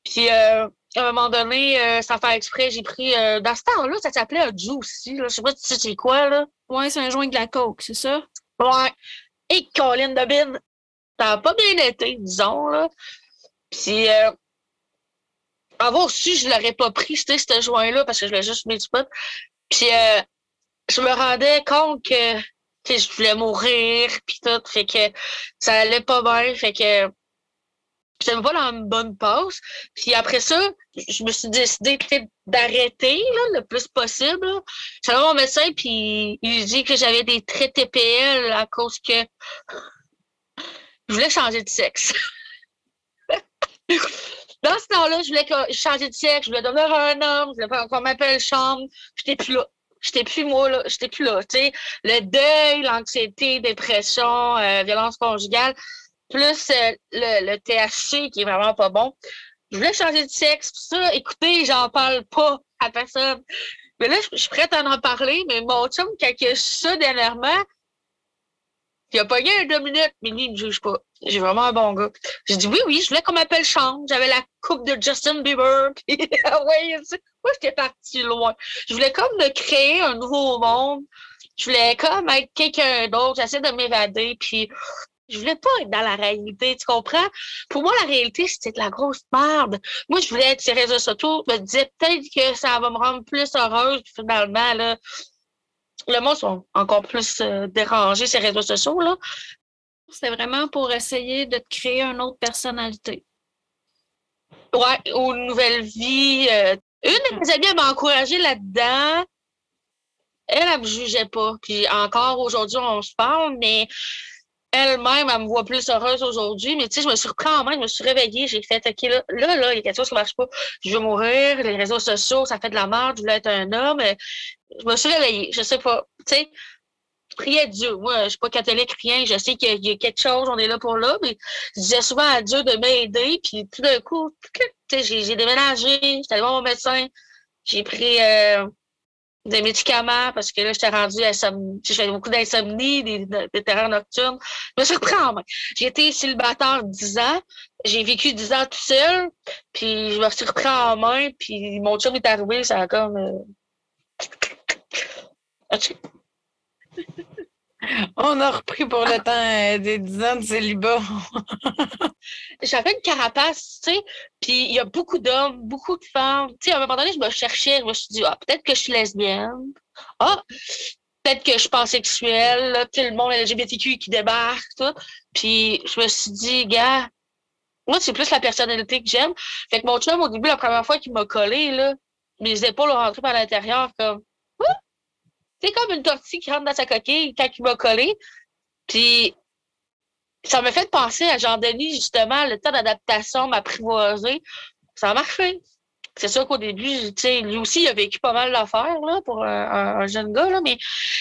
Puis euh, à un moment donné, euh, sans faire exprès, j'ai pris. Euh, dans ce temps-là, ça s'appelait un juicy. Là. Je sais pas si tu sais quoi, là. Ouais, c'est un joint de la coke, c'est ça? Ouais. Et Colin de Bin, ça n'a pas bien été, disons, là. Puis avoir su, je l'aurais pas pris, ce joint-là, parce que je l'ai juste mis du pot. Puis euh, je me rendais compte que je voulais mourir, puis tout, fait que ça allait pas bien, fait que j'étais pas dans une bonne passe. Puis après ça, je me suis décidé d'arrêter le plus possible. J'allais voir mon médecin, puis il dit que j'avais des traits TPL à cause que je voulais changer de sexe. <laughs> Dans ce temps-là, je voulais changer de sexe, je voulais devenir un homme, je voulais qu'on m'appelle chambre. J'étais plus là. J'étais plus moi, là. J'étais plus là. Tu sais, le deuil, l'anxiété, dépression, euh, violence conjugale, plus euh, le, le THC qui est vraiment pas bon. Je voulais changer de sexe, ça. Écoutez, j'en parle pas à personne. Mais là, je suis prête à en parler, mais mon chum, quand il a ça dernièrement, il a pogné un deux minutes, mais lui, il me juge pas. J'ai vraiment un bon gars. J'ai dit oui, oui, je voulais qu'on m'appelle Chante. J'avais la coupe de Justin Bieber. <laughs> Puis, ouais, moi, j'étais partie loin. Je voulais comme me créer un nouveau monde. Je voulais comme être quelqu'un d'autre. J'essaie de m'évader. Puis, je voulais pas être dans la réalité, tu comprends? Pour moi, la réalité, c'était de la grosse merde. Moi, je voulais être sur les réseaux sociaux. Je me disais peut-être que ça va me rendre plus heureuse. Finalement, là, le monde sont encore plus euh, dérangés, ces réseaux sociaux. là. C'était vraiment pour essayer de te créer une autre personnalité. Ouais, ou une nouvelle vie. Euh. une de mes amies m'a encouragée là-dedans. Elle, elle me jugeait pas. Puis encore aujourd'hui, on se parle, mais elle-même, elle me voit plus heureuse aujourd'hui. Mais tu sais, je me suis en main, je me suis réveillée, j'ai fait, OK, là, là, là, il y a quelque chose qui marche pas. Je veux mourir, les réseaux sociaux, ça fait de la merde, je voulais être un homme. Je me suis réveillée, je sais pas. Tu sais, priais Dieu. Moi, je suis pas catholique, rien. Je sais qu'il y, a quelque chose, on est là pour là, mais je disais souvent à Dieu de m'aider. Puis tout d'un coup, j'ai déménagé, j'étais allée voir mon médecin, j'ai pris euh, des médicaments parce que là, j'étais rendue J'ai fait beaucoup d'insomnie, des, des, terreurs nocturnes. Je me suis repris en main. J'ai été célibataire 10 ans. J'ai vécu 10 ans tout seul. Puis je me suis repris en main. Puis mon chum est arrivé, ça a comme. Euh, On a repris pour le temps euh, des 10 ans de célibat. <laughs> J'avais une carapace, tu sais, puis il y a beaucoup d'hommes, beaucoup de femmes. Tu sais, à un moment donné, je me cherchais, je me suis dit, ah, peut-être que je suis lesbienne. Ah, peut-être que je suis pansexuelle, là, le monde LGBTQ qui débarque, tout. Puis je me suis dit, gars, Moi, c'est plus la personnalité que j'aime. Fait que mon chum, au début, la première fois qu'il m'a collé, là, mes épaules ont rentré par l'intérieur comme. C'est comme une tortille qui rentre dans sa coquille quand il m'a collé. Puis ça m'a fait penser à Jean-Denis, justement, le temps d'adaptation, m'apprivoiser. Ça a marché. C'est sûr qu'au début, lui aussi, il a vécu pas mal d'affaires pour un, jeune gars, là, mais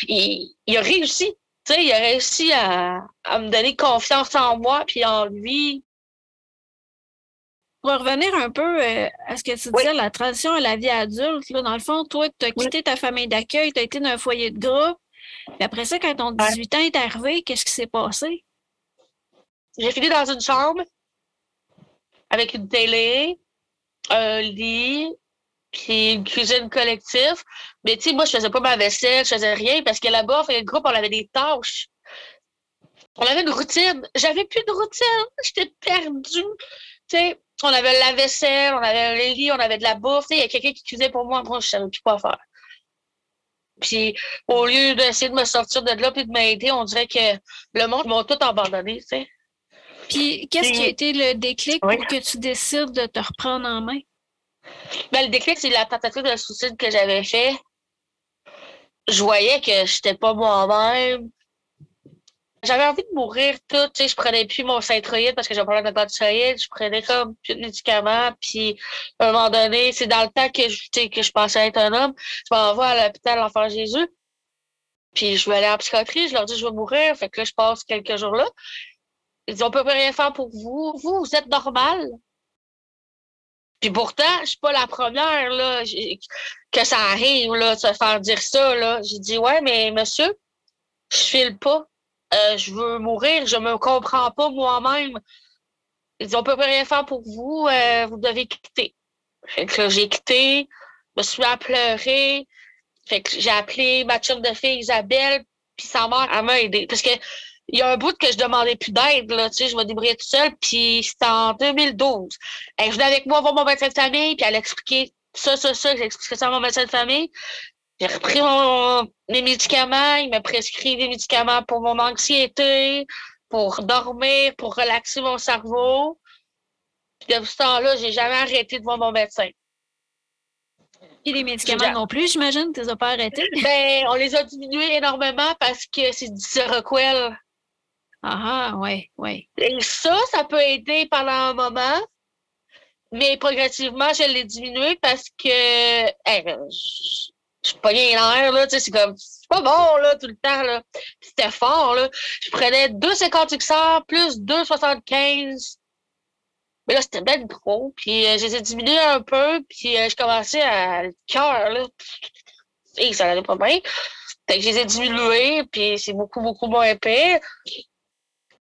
il, a réussi. il a réussi à, me donner confiance en moi puis en lui. Pour revenir un peu euh, à ce que tu disais, la transition à la vie adulte, là, dans le fond, toi, tu as quitté ta famille d'accueil, tu as été dans un foyer de groupe. Puis après ça, quand ton 18 ans est arrivé, qu'est-ce qui s'est passé? J'ai fini dans une chambre avec une télé, un lit, puis une cuisine collective. Mais tu sais, moi, je faisais pas ma vaisselle, je faisais rien parce que là-bas, le groupe, on avait des tâches. On avait une routine. J'avais plus de routine. J'étais perdue. Tu sais, on avait la vaisselle, on avait les lits, on avait de la bouffe. Il y a quelqu'un qui cuisait pour moi. Moi, je savais plus quoi faire. Puis, au lieu d'essayer de me sortir de là et de m'aider, on dirait que le monde m'a tout abandonné, tu sais. Puis, qu'est-ce qui a été le déclic pour que tu décides de te reprendre en main? Ben, le déclic, c'est la tentative de suicide que j'avais fait. Je voyais que je n'étais pas moi-même. J'avais envie de mourir tout, tu sais, je prenais plus mon synthroïde parce que j'ai un problème de thyroïde, je prenais comme plus de médicaments, puis à un moment donné, c'est dans le temps que je, que je pensais être un homme, je m'envoie à l'hôpital L'Enfant Jésus, puis je vais aller en psychiatrie, je leur dis je vais mourir, fait que là, je passe quelques jours là, ils disent, on peut rien faire pour vous. Vous, vous êtes normal. Puis pourtant, je suis pas la première là, que ça arrive là, de se faire dire ça. Là. J'ai dit Ouais, mais monsieur, je file pas. Euh, je veux mourir, je me comprends pas moi-même. Ils disent On peut rien faire pour vous, euh, vous devez quitter. Fait que j'ai quitté, je me suis à pleurer. Fait que j'ai appelé ma chum de fille Isabelle, puis sa mère, elle m'a aidé. Parce que il y a un bout que je demandais plus d'aide, là, tu sais, je me débrouillais tout seul, puis c'était en 2012. Elle venait avec moi voir mon médecin de famille, puis elle expliquait ça, ça, ça, j'ai expliqué ça à mon médecin de famille. J'ai repris mes médicaments, il m'a prescrit des médicaments pour mon anxiété, pour dormir, pour relaxer mon cerveau. Puis depuis ce temps-là, j'ai jamais arrêté de voir mon médecin. Et les médicaments non plus, j'imagine, tu les as pas arrêtés? <laughs> Ben, on les a diminués énormément parce que c'est du Seroquel. Ah, oui, oui. Et ça, ça peut aider pendant un moment, mais progressivement, je l'ai diminué parce que je, suis pas bien l'air, là, tu sais, c'est comme, c'est pas bon, là, tout le temps, là. C'était fort, là. Je prenais 2,50 XR plus 2,75. Mais là, c'était bien trop. Puis, euh, je les ai diminués un peu, puis euh, je commençais à le cœur, là. Et ça n'allait pas bien. Fait que je les ai diminués, puis c'est beaucoup, beaucoup moins épais.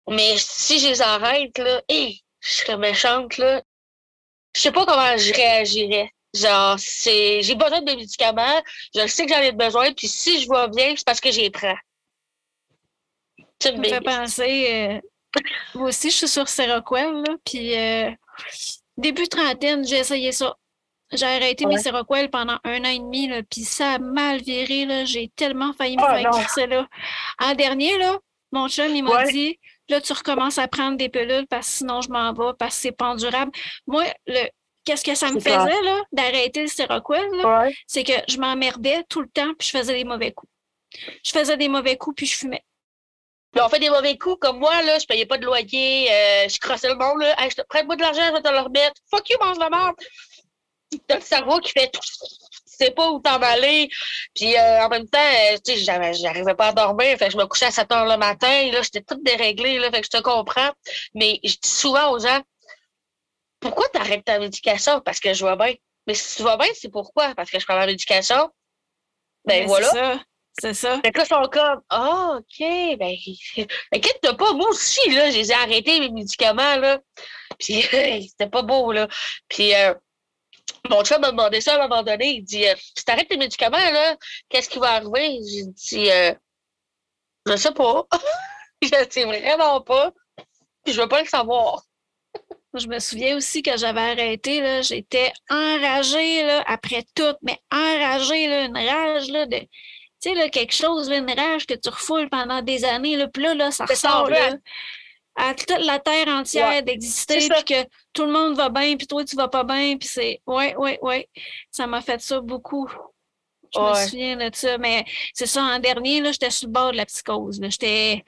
Mais si je les arrête, là, hé, je serais méchante, là. Je sais pas comment je réagirais. Genre, c'est, j'ai besoin de mes médicaments, je sais que j'en ai besoin, puis si je vois bien, c'est parce que j'ai prends. Ça me fait penser, euh, moi aussi, je suis sur Seroquel, là, puis euh, début trentaine, j'ai essayé ça. J'ai arrêté mes Seroquel pendant un an et demi, là, puis ça a mal viré, là. J'ai tellement failli me oh, faire ça, là. En dernier, là, mon chum, il m'a dit Là, tu recommences à prendre des pilules parce que sinon je m'en vais, parce que c'est pas endurable. Moi, le, qu'est-ce que ça me faisait là, d'arrêter le Seroquel, c'est que je m'emmerdais tout le temps puis je faisais des mauvais coups. Je faisais des mauvais coups puis je fumais. on fait des mauvais coups comme moi, là, je payais pas de loyer, euh, je crossais le monde, là. prête-moi de l'argent, je vais te le remettre. Fuck you, mange la merde. T'as le cerveau qui fait tout sais pas où t'en aller. Puis euh, en même temps, euh, tu sais, j'arrivais pas à dormir. Fait que je me couchais à 7 heures le matin. Là, j'étais toute déréglée. Là, fait que je te comprends. Mais je dis souvent aux gens, pourquoi tu arrêtes ta médication? Parce que je vais bien. Mais si tu vas bien, c'est pourquoi? Parce que je prends la médication? Ben, voilà. C'est ça. C'est ça. Fait que là, ils sont comme, ah, OK, ben, <laughs> inquiète-toi pas, moi aussi, là, j'ai arrêté mes médicaments, là. Puis, <laughs> c'était pas beau, là. Puis, euh, mon chum m'a demandé ça à un moment donné. Il dit euh, Si t'arrêtes tes médicaments, là, qu'est-ce qui va arriver? J'ai dit euh, Je sais pas. <laughs> je sais vraiment pas. Puis je veux pas le savoir. Je me souviens aussi que j'avais arrêté, j'étais enragée là, après tout, mais enragée, là, une rage là, de. Tu sais, quelque chose, une rage que tu refoules pendant des années, là, puis là, là ça ressort. Là. à toute la terre entière d'exister, puis que tout le monde va bien, puis toi, tu vas pas bien, puis c'est... Ouais, ouais, ouais. Ça m'a fait ça beaucoup. Je me souviens de ça. Mais c'est ça, en dernier, là, j'étais sur le bord de la psychose. J'étais...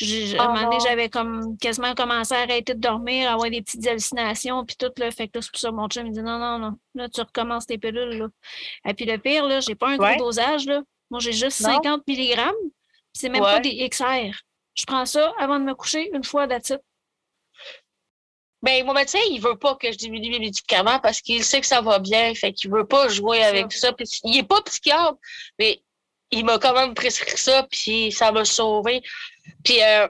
À un moment donné, ah j'avais comme quasiment commencé à arrêter de dormir, à avoir des petites hallucinations, puis tout, là. Fait que c'est pour ça mon chum me dit non, non, non, là, tu recommences tes pilules, là. Et puis le pire, là, j'ai pas un gros dosage, là. Moi, j'ai juste 50 mg, c'est même pas des XR. Je prends ça avant de me coucher une fois d'attitude. Ben, mon médecin, il veut pas que je diminue mes médicaments parce qu'il sait que ça va bien. Fait qu'il veut pas jouer avec ça. il est pas psychiatre, mais il m'a quand même prescrit ça, puis ça m'a sauvé. Puis, euh,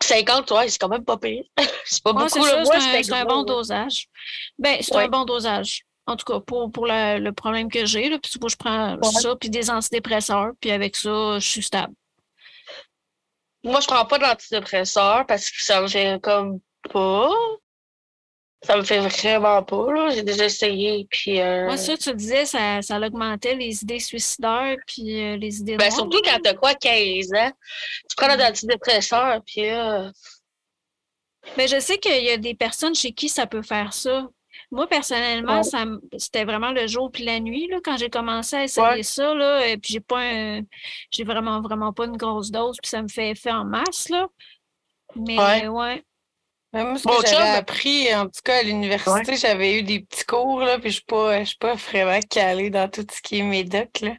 50, ouais, c'est quand même pas pire. <laughs> c'est pas beaucoup. C'est un, bon dosage. Ben, c'est un bon dosage. En tout cas, pour, pour le problème que j'ai, puis je prends ça, puis des antidépresseurs, puis avec ça, je suis stable. Moi, je prends pas d'antidépresseurs parce que ça me comme pas. Ça me fait vraiment pas, là. J'ai déjà essayé, puis... Euh... Moi, ça, tu disais, ça, ça augmentait les idées suicidaires, puis euh, les idées Ben, surtout quand t'as quoi, 15 ans. Tu prends mm. d'antidépresseurs, puis... Euh... Ben, je sais qu'il y a des personnes chez qui ça peut faire ça. Moi, personnellement, ça, c'était vraiment le jour puis la nuit, là, quand j'ai commencé à essayer ça, là, et puis j'ai pas j'ai vraiment, vraiment pas une grosse dose, puis ça me fait effet en masse, là. Mais ouais. Moi, ce que j'avais appris, en tout cas à l'université, j'avais eu des petits cours, là, puis je ne suis, pas vraiment calée dans tout ce qui est médoc. Là.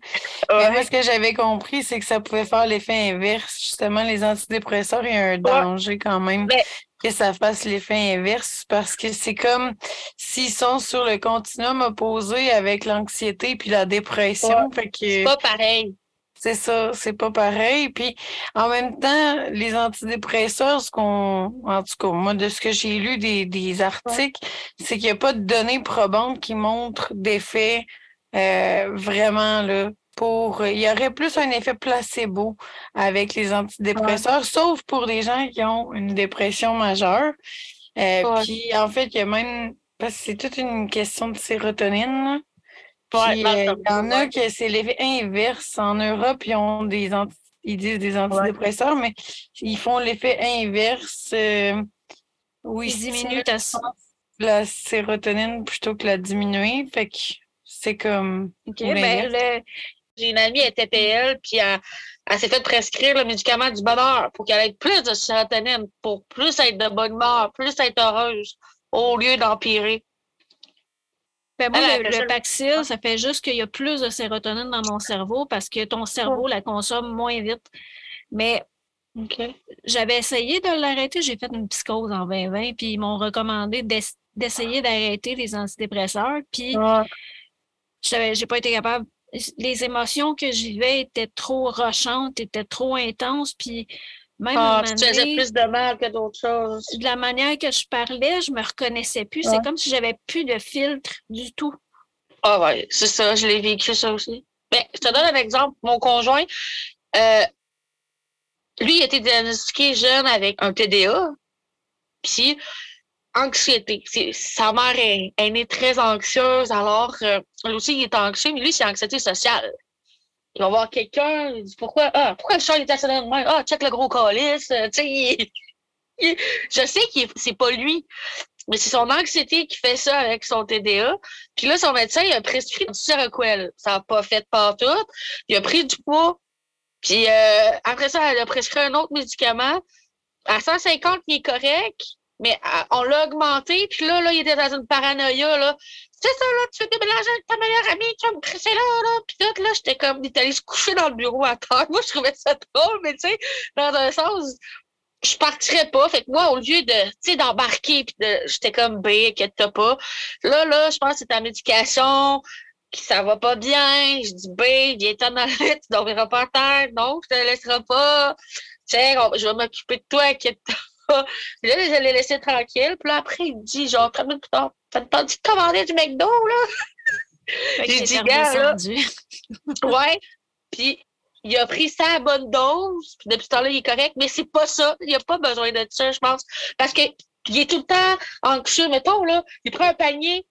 Mais moi, ce que j'avais compris, c'est que ça pouvait faire l'effet inverse. Justement, les antidépresseurs, il y a un danger quand même que ça fasse l'effet inverse parce que c'est comme s'ils sont sur le continuum opposé avec l'anxiété puis la dépression. Fait que... C'est pas pareil. C'est ça, c'est pas pareil. Puis en même temps, les antidépresseurs, ce qu'on, en tout cas, moi, de ce que j'ai lu des, des articles, c'est qu'il n'y a pas de données probantes qui montrent d'effet euh, vraiment là. Pour, il y aurait plus un effet placebo avec les antidépresseurs, sauf pour des gens qui ont une dépression majeure. Euh, puis en fait, il y a même, parce que c'est toute une question de sérotonine. Euh, il y en a que c'est l'effet inverse. En Europe, ils ont des ils disent des antidépresseurs, mais ils font l'effet inverse. Euh, oui, ils diminuent la sérotonine plutôt que la diminuer. Fait que c'est comme. Ben, j'ai une amie, elle était PL, puis elle, s'est fait prescrire le médicament du bonheur pour qu'elle ait plus de sérotonine, pour plus être de bonne humeur, plus être heureuse, au lieu d'empirer. Ben moi, le, Paxil, ça fait juste qu'il y a plus de sérotonine dans mon cerveau parce que ton cerveau la consomme moins vite. Mais j'avais essayé de l'arrêter. J'ai fait une psychose en 2020, puis ils m'ont recommandé d'essayer d'arrêter les antidépresseurs. Puis, je j'ai pas été capable. Les émotions que j'y vivais étaient trop rochantes, étaient trop intenses. Puis, même ah, tu faisais plus de mal que d'autres choses. De la manière que je parlais, je me reconnaissais plus. C'est comme si j'avais plus de filtre du tout. Ah ouais, c'est ça, je l'ai vécu ça aussi. Mais je te donne un exemple. Mon conjoint, euh, lui, il a été diagnostiqué jeune avec un TDA, puis anxiété. Sa mère est, née très anxieuse, alors euh, lui aussi, il est anxieux, mais lui, c'est anxiété sociale. Il va voir quelqu'un, il dit pourquoi, ah, pourquoi le chat est stationnaire de même? Ah, check le gros calice. Euh, je sais que c'est pas lui, mais c'est son anxiété qui fait ça avec son TDA. Puis là, son médecin, il a prescrit du Seroquel. Ça n'a pas fait tout. Il a pris du poids. Puis euh, après ça, elle a prescrit un autre médicament. À 150, il est correct, mais euh, on l'a augmenté. Puis là, là, il était dans une paranoïa. Là c'est ça, là, tu veux déménager avec ta meilleure amie, tu vas me crisser là, là. Puis tout, là, j'étais comme, il est allé coucher dans le bureau à terre. Moi, je trouvais ça drôle, mais tu sais, dans un sens, je partirais pas. Fait que moi, au lieu de, tu sais, d'embarquer, puis de, j'étais comme, B, inquiète-toi pas. Là, là, je pense que c'est ta médication, qui ça va pas bien. Je dis, B, viens-t'en aller, tu dormiras pas à terre. Non, je te laisserai pas. Tiens, je vais m'occuper de toi, inquiète-toi là, je l'ai laissé tranquille. Puis là, après, il me dit, genre, 30 minutes plus tard, t'as entendu de commander du McDo, là? J'ai dit, gars, là. <laughs> ouais. Puis il a pris sa bonne dose. Puis depuis ce temps-là, il est correct. Mais c'est pas ça. Il a pas besoin de ça, je pense. Parce que il est tout le temps anxieux. Mettons, là, il prend un panier.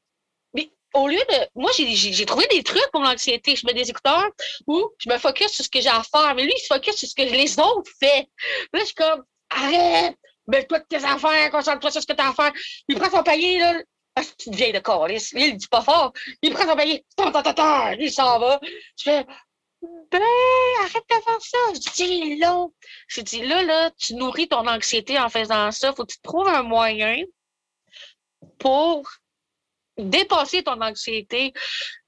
Mais au lieu de. Moi, j'ai trouvé des trucs pour l'anxiété. Je mets des écouteurs ou je me focus sur ce que j'ai à faire. Mais lui, il se focus sur ce que les autres font. Là, je suis comme, arrête! Mets-toi de tes affaires, concentre-toi sur ce que tu as à faire. Il prend son paillet, là. Ah, c'est une vieille de calice. Il dit pas fort. Il prend son tant, il s'en va. Je fais, ben, arrête de faire ça. Je dis, long. Je dis, là, là, tu nourris ton anxiété en faisant ça. Faut que tu trouves un moyen pour dépasser ton anxiété.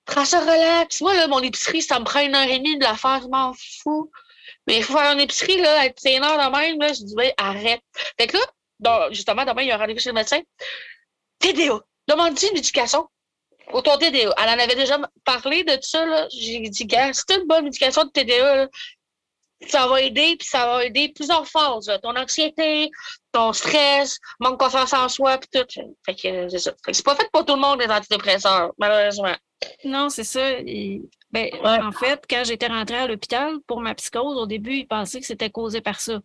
Prends ça relax. Moi, là, mon épicerie, ça me prend une heure et demie de la faire. Je m'en fous. Il faut faire une épicerie, là, être heure de même, là. Je dis, ben, arrête. Fait que là, justement, demain, il y a un rendez-vous chez le médecin. TDA. Demande-lui une médication autour de TDA. Elle en avait déjà parlé de ça, là. J'ai dit, gars, c'est une bonne médication de TDA, ça va aider, puis ça va aider plusieurs phases. Ton anxiété, ton stress, manque de confiance en soi, puis tout. Fait que c'est ça. C'est pas fait pour tout le monde, les antidépresseurs, malheureusement. Non, c'est ça. Ben, En fait, quand j'étais rentrée à l'hôpital pour ma psychose, au début, ils pensaient que c'était causé par ça.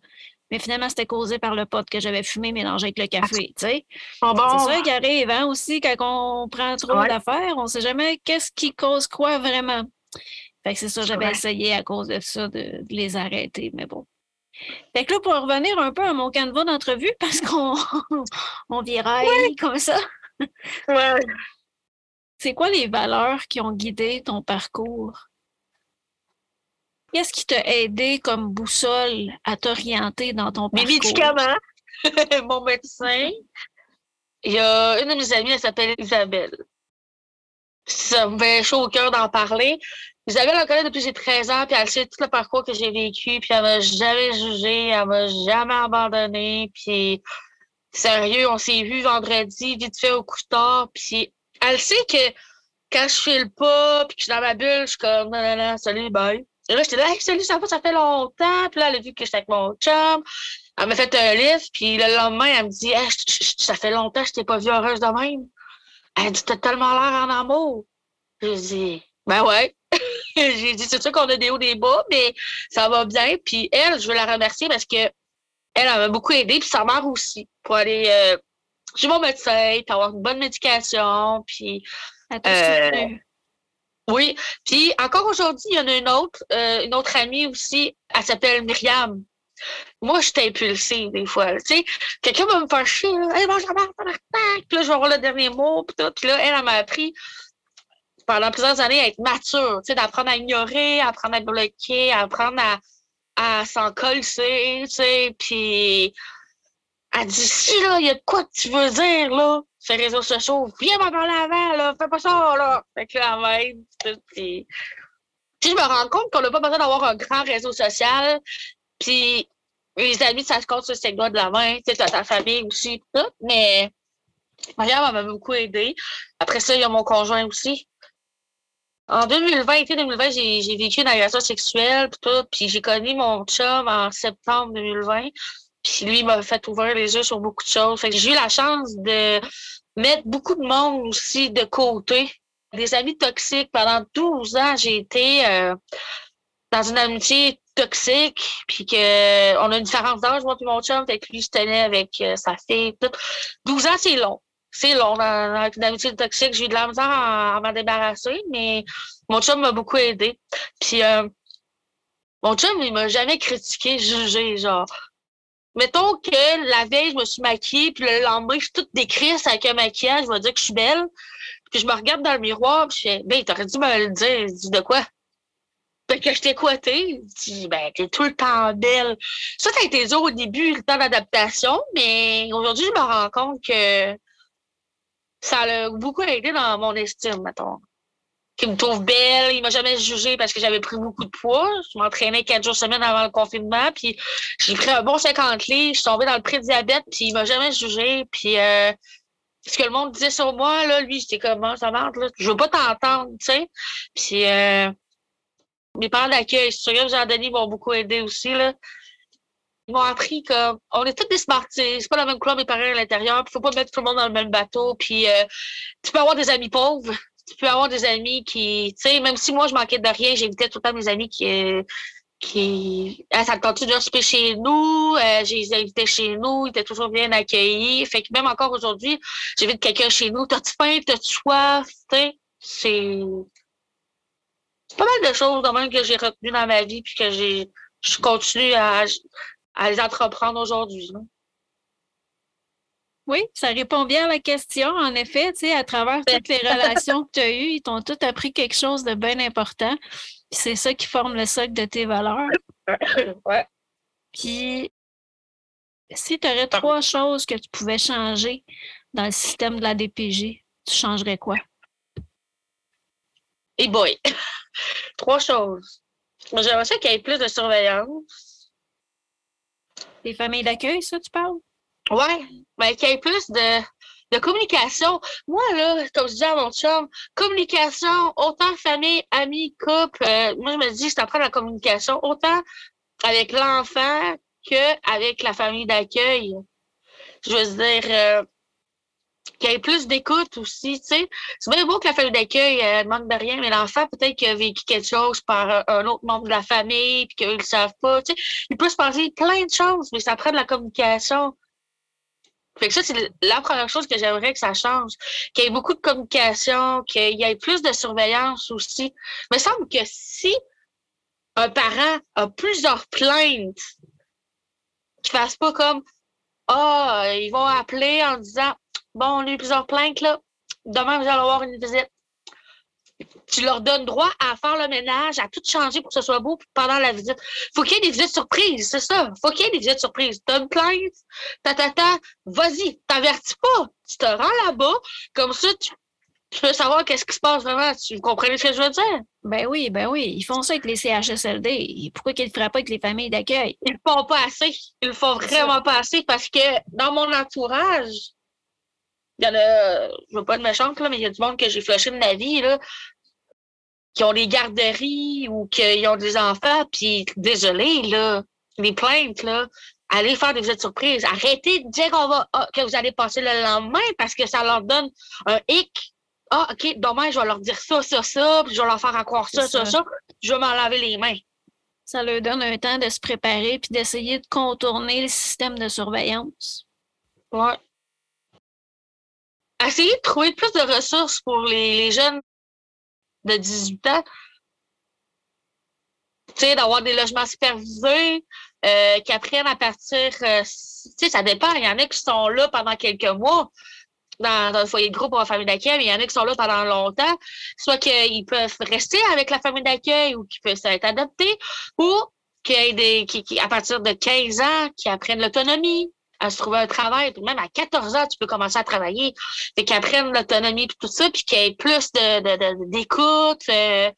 Mais finalement, c'était causé par le pot que j'avais fumé mélangé avec le café. C'est ça qui arrive hein, aussi quand on prend trop d'affaires. On ne sait jamais qu'est-ce qui cause quoi vraiment. Fait que c'est ça, j'avais essayé à cause de ça de, les arrêter, mais bon. Fait que là, pour revenir un peu à mon canevas d'entrevue, <laughs> parce qu'on on viraille comme ça. Ouais. C'est quoi les valeurs qui ont guidé ton parcours? Qu'est-ce qui t'a aidé comme boussole à t'orienter dans ton parcours? Mes médicaments, <laughs> mon médecin. Il y a une de mes amies, elle s'appelle Isabelle. Ça me fait chaud au cœur d'en parler. Isabelle, elle connaît depuis j'ai 13 ans, puis elle sait tout le parcours que j'ai vécu, puis elle m'a jamais jugé, elle m'a jamais abandonné, puis sérieux, on s'est vu vendredi, vite fait au couteau, puis elle sait que quand je file pas, puis que je suis dans ma bulle, je suis comme, non, non, non, salut, bye. Et là, j'étais là, hey, salut, ça, ça fait longtemps. Puis là, elle a vu que j'étais avec mon chum. Elle m'a fait un livre, puis le lendemain, elle me dit, ça fait longtemps que je t'ai pas vue heureuse de même. Elle dit, t'as tellement l'air en amour. J'ai dit, ben ouais. <laughs> J'ai dit, c'est sûr qu'on a des hauts, des bas, mais ça va bien. Puis elle, je veux la remercier parce que elle, m'a beaucoup aidé, puis sa mère aussi, pour aller euh, chez mon médecin, puis avoir une bonne médication, puis... Euh, oui. Puis encore aujourd'hui, il y en a une autre, euh, une autre amie aussi, elle s'appelle Myriam. Moi, je suis impulsive des fois. Tu sais, quelqu'un va me faire chier, là, hey, bonjour, puis là, je vais avoir le dernier mot, puis tout. Puis là, elle, elle m'a appris pendant plusieurs années à être mature, tu sais, d'apprendre à ignorer, à apprendre à bloquer, à apprendre à, à s'en coller, tu sais, puis elle dit, si, là, il y a quoi que tu veux dire, là, ces réseaux sociaux, viens m'en parler avant, là, fais pas ça, là. Fait que là, même, puis... je me rends compte qu'on n'a pas besoin d'avoir un grand réseau social, puis les amis, ça se compte sur ses doigts de la main, tu sais, ta famille aussi, tout, mais Mariam m'a beaucoup aidé. Après ça, il y a mon conjoint aussi. En 2020, été 2020, j'ai vécu une agression sexuelle, puis tout, puis j'ai connu mon chum en septembre 2020. Puis lui, m'a fait ouvrir les yeux sur beaucoup de choses. Fait que j'ai eu la chance de mettre beaucoup de monde aussi de côté. Des amis toxiques. Pendant 12 ans, j'ai été euh, dans une amitié toxique, puis que on a une différence d'âge, moi puis mon chum, fait que lui, je tenais avec euh, sa fille. Tout. 12 ans, c'est long. C'est long dans, une amitié toxique. J'ai eu de la misère à, m'en débarrasser, mais mon chum m'a beaucoup aidé. Puis euh, mon chum, il m'a jamais critiqué, jugé, genre mettons que la veille, je me suis maquillée, puis le lendemain, je suis toute décrisse avec un maquillage, je vais dire que je suis belle. Puis je me regarde dans le miroir, puis je fais, ben, t'aurais dû me le dire. Je dis, de quoi? Ben, que je t'ai coité. Je dis, ben, t'es tout le temps belle. Ça, ça a été dur au début, le temps d'adaptation, mais aujourd'hui, je me rends compte que ça a beaucoup aidé dans mon estime, mettons qui me trouve belle. Il m'a jamais jugé parce que j'avais pris beaucoup de poids. Je m'entraînais quatre jours semaine avant le confinement. Puis j'ai pris un bon 50 livres. Je suis tombée dans le pré-diabète. Puis il m'a jamais jugé. Puis euh, ce que le monde disait sur moi, là, lui, j'étais comme, ah, ça marche, là. Je veux pas t'entendre, tu sais. Puis euh, mes parents d'accueil, sûr que Jean-Denis m'ont beaucoup aidé aussi, là. Ils m'ont appris que on est tous des smarties. C'est pas la même couleur, mes parents à l'intérieur. Il faut pas mettre tout le monde dans le même bateau. Puis euh, tu peux avoir des amis pauvres tu peux avoir des amis qui, tu sais, même si moi je manquais de rien, j'invitais tout le temps mes amis qui, qui, ah, ça continue de souper chez nous, euh, j'ai les invités chez nous, ils étaient toujours bien accueillis. Fait que même encore aujourd'hui, j'invite quelqu'un chez nous, t'as-tu faim, t'as-tu soif, tu sais, c'est, c'est pas mal de choses quand même que j'ai retenues dans ma vie puis que j'ai, je continue à, à les entreprendre aujourd'hui. Oui, ça répond bien à la question. En effet, tu sais, à travers toutes les relations que tu as eues, ils t'ont tous appris quelque chose de bien important. C'est ça qui forme le socle de tes valeurs. <coughs> ouais. Puis, si tu aurais trois choses que tu pouvais changer dans le système de la DPG, tu changerais quoi? Et boy! <laughs> trois choses. J'aimerais ça qu'il y ait plus de surveillance. Les familles d'accueil, ça, tu parles? Ouais, ben, qu'il y ait plus de, de communication. Moi, là, comme je dis à mon chum, communication, autant famille, amis, couple, euh, moi, je me dis, c'est après la communication, autant avec l'enfant qu'avec la famille d'accueil. Je veux dire, euh, qu'il y ait plus d'écoute aussi, tu sais. C'est bien beau que la famille d'accueil euh, ne manque de rien, mais l'enfant, peut-être qu'il a vécu quelque chose par un autre membre de la famille, puis qu'ils ne le savent pas, tu sais. Il peut se passer plein de choses, mais ça prend de la communication. Fait que ça, c'est la première chose que j'aimerais que ça change. Qu'il y ait beaucoup de communication, qu'il y ait plus de surveillance aussi. Il me semble que si un parent a plusieurs plaintes, qu'il ne fasse pas comme Ah, oh, ils vont appeler en disant Bon, on a eu plusieurs plaintes, là. Demain, vous allez avoir une visite tu leur donnes droit à faire le ménage, à tout changer pour que ce soit beau pendant la visite. Faut qu'il y ait des visites surprises, c'est ça. Faut qu'il y ait des visites surprises. T'as une plainte, ta, ta, ta, vas-y, t'avertis pas. Tu te rends là-bas, comme ça, tu, peux savoir qu'est-ce qui se passe vraiment. Tu comprenez ce que je veux dire? Ben oui, ben oui. Ils font ça avec les CHSLD. Pourquoi qu'ils ne le feraient pas avec les familles d'accueil? Ils le font pas assez. Ils le font vraiment pas assez parce que dans mon entourage, il y en a, je veux pas être méchante, là, mais il y a du monde que j'ai flushé de ma vie, là, qui ont des garderies ou qui ont des enfants, puis désolé, là, les plaintes, là, allez faire des visites surprises. Arrêtez de dire qu'on va, ah, que vous allez passer le lendemain parce que ça leur donne un hic. Ah, OK, demain, je vais leur dire ça, ça, ça, puis je vais leur faire encore ça, ça, ça, ça. Je vais m'en laver les mains. Ça leur donne un temps de se préparer puis d'essayer de contourner le système de surveillance. Ouais essayer de trouver plus de ressources pour les, jeunes de 18 ans. Tu sais, d'avoir des logements supervisés, euh, qui apprennent à partir. Euh, tu sais, ça dépend. Il y en a qui sont là pendant quelques mois dans, le foyer de groupe ou la famille d'accueil, mais il y en a qui sont là pendant longtemps. Soit qu'ils peuvent rester avec la famille d'accueil ou qu'ils peuvent être adoptés, ou qu'il y ait des, qui, qui, à partir de 15 ans, qui apprennent l'autonomie, à se trouver un travail. Même à 14 ans, tu peux commencer à travailler. Fait qu'ils apprennent l'autonomie et tout ça, puis qu'il y ait plus de, d'écoute. Euh,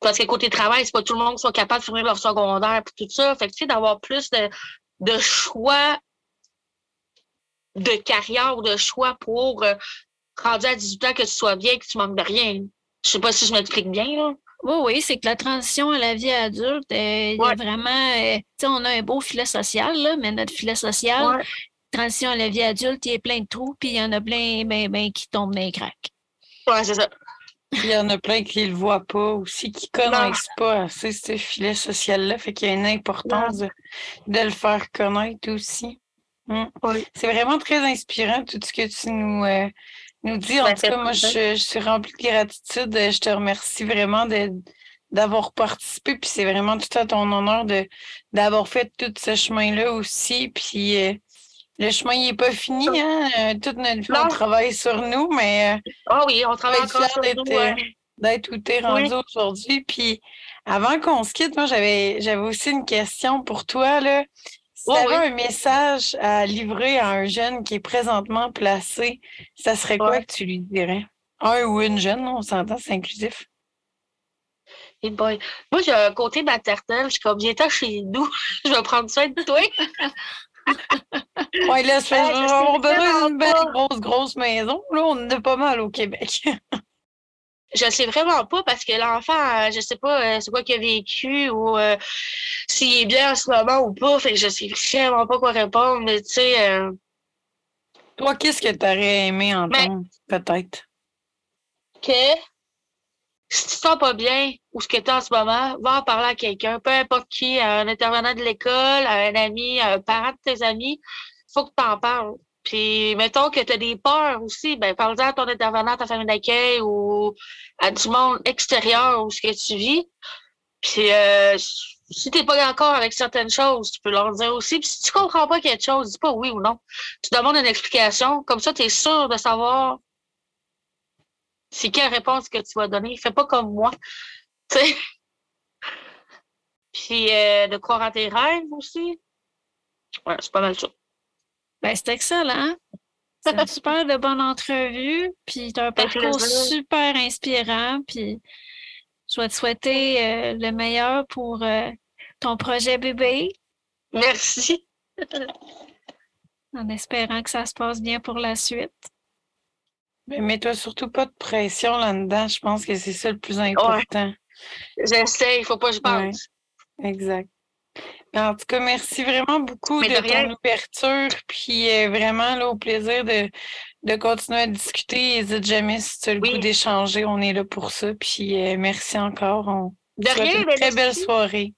parce que côté travail, c'est pas tout le monde qui soit capable de fournir leur secondaire puis tout ça. Fait que tu sais, d'avoir plus de, de choix de carrière ou de choix pour euh, rendu à 18 ans que tu sois bien, que tu manques de rien. Je sais pas si je m'explique bien, là. Oui, oui, c'est que la transition à la vie adulte, euh, il y a vraiment, euh, tu sais, on a un beau filet social, là, mais notre filet social, transition à la vie adulte, il est plein de trous, puis il y en a plein ben, ben, qui tombent dans les craques. Oui, c'est ça. Il y en a plein qui ne le voient pas aussi, qui ne connaissent pas assez ce filet social-là. Fait qu'il y a une importance de, le faire connaître aussi. Mm. C'est vraiment très inspirant tout ce que tu nous, euh, nous dis. En tout cas, moi, je, suis remplie de gratitude. Je te remercie vraiment d'avoir participé. Puis c'est vraiment tout à ton honneur d'avoir fait tout ce chemin-là aussi. Puis euh, le chemin n'est pas fini. Hein? Euh, toute notre vie, on travaille sur nous, mais. oh oui, on travaille encore sur nous. D'être où tu es rendu aujourd'hui. Puis avant qu'on se quitte, moi, j'avais aussi une question pour toi. Là. Si tu avais un message à livrer à un jeune qui est présentement placé, ça serait quoi que tu lui dirais? Un ou une jeune, on s'entend, c'est inclusif. Hey boy. Moi, j'ai un côté maternel. Je suis comme, viens chez nous. <laughs> je vais prendre soin de toi. oui, là, ça fait, on besoin d'une belle grosse, grosse maison. Là, on en a pas mal au Québec. <laughs> je sais vraiment pas parce que l'enfant, euh, je sais pas euh, c'est quoi qu'il a vécu ou euh, s'il est bien en ce moment ou pas. Fait que je sais vraiment pas quoi répondre, mais tu sais. Toi, qu'est-ce que tu aurais aimé entendre, peut-être? Que si tu te sens pas bien ou ce que tu as en ce moment, va en parler à quelqu'un, peu importe qui, à un intervenant de l'école, à un ami, à un parent de tes amis, faut que tu en parles. Puis, mettons que tu as des peurs aussi, ben, parle-en à ton intervenant, à ta famille d'accueil ou à du monde extérieur où ce que tu vis. Puis, euh, si tu n'es pas d'accord avec certaines choses, tu peux leur dire aussi. Puis si tu comprends pas quelque chose, dis pas oui ou non. Tu demandes une explication. Comme ça, tu es sûr de savoir c'est quelle réponse que tu vas donner. Fais pas comme moi. <laughs> Tu sais. Puis euh, de croire en tes rêves aussi. Ouais, c'est pas mal ça. Ben, c'est excellent. C'est une super de bonne entrevue. Puis tu as un parcours super inspirant. Puis je vais te souhaiter euh, le meilleur pour euh, ton projet bébé. Merci. <laughs> en espérant que ça se passe bien pour la suite. Mais mets-toi surtout pas de pression là-dedans. Je pense que c'est ça le plus important. J'essaie, il faut pas que je pense. exact. En tout cas, merci vraiment beaucoup de, ton ouverture. Puis euh, vraiment, là, au plaisir de, de continuer à discuter. N'hésite jamais si tu as le goût d'échanger. On est là pour ça. Puis euh, merci encore. On de rien, une très belle soirée.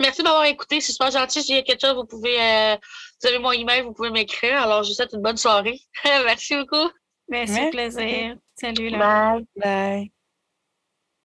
Merci de m'avoir écouté. C'est super gentil. S'il y a quelque chose, vous pouvez. Euh, vous avez mon email, vous pouvez m'écrire. Alors, je vous souhaite une bonne soirée. <laughs> merci beaucoup. Merci, plaisir. Salut. Là. Bye. Bye.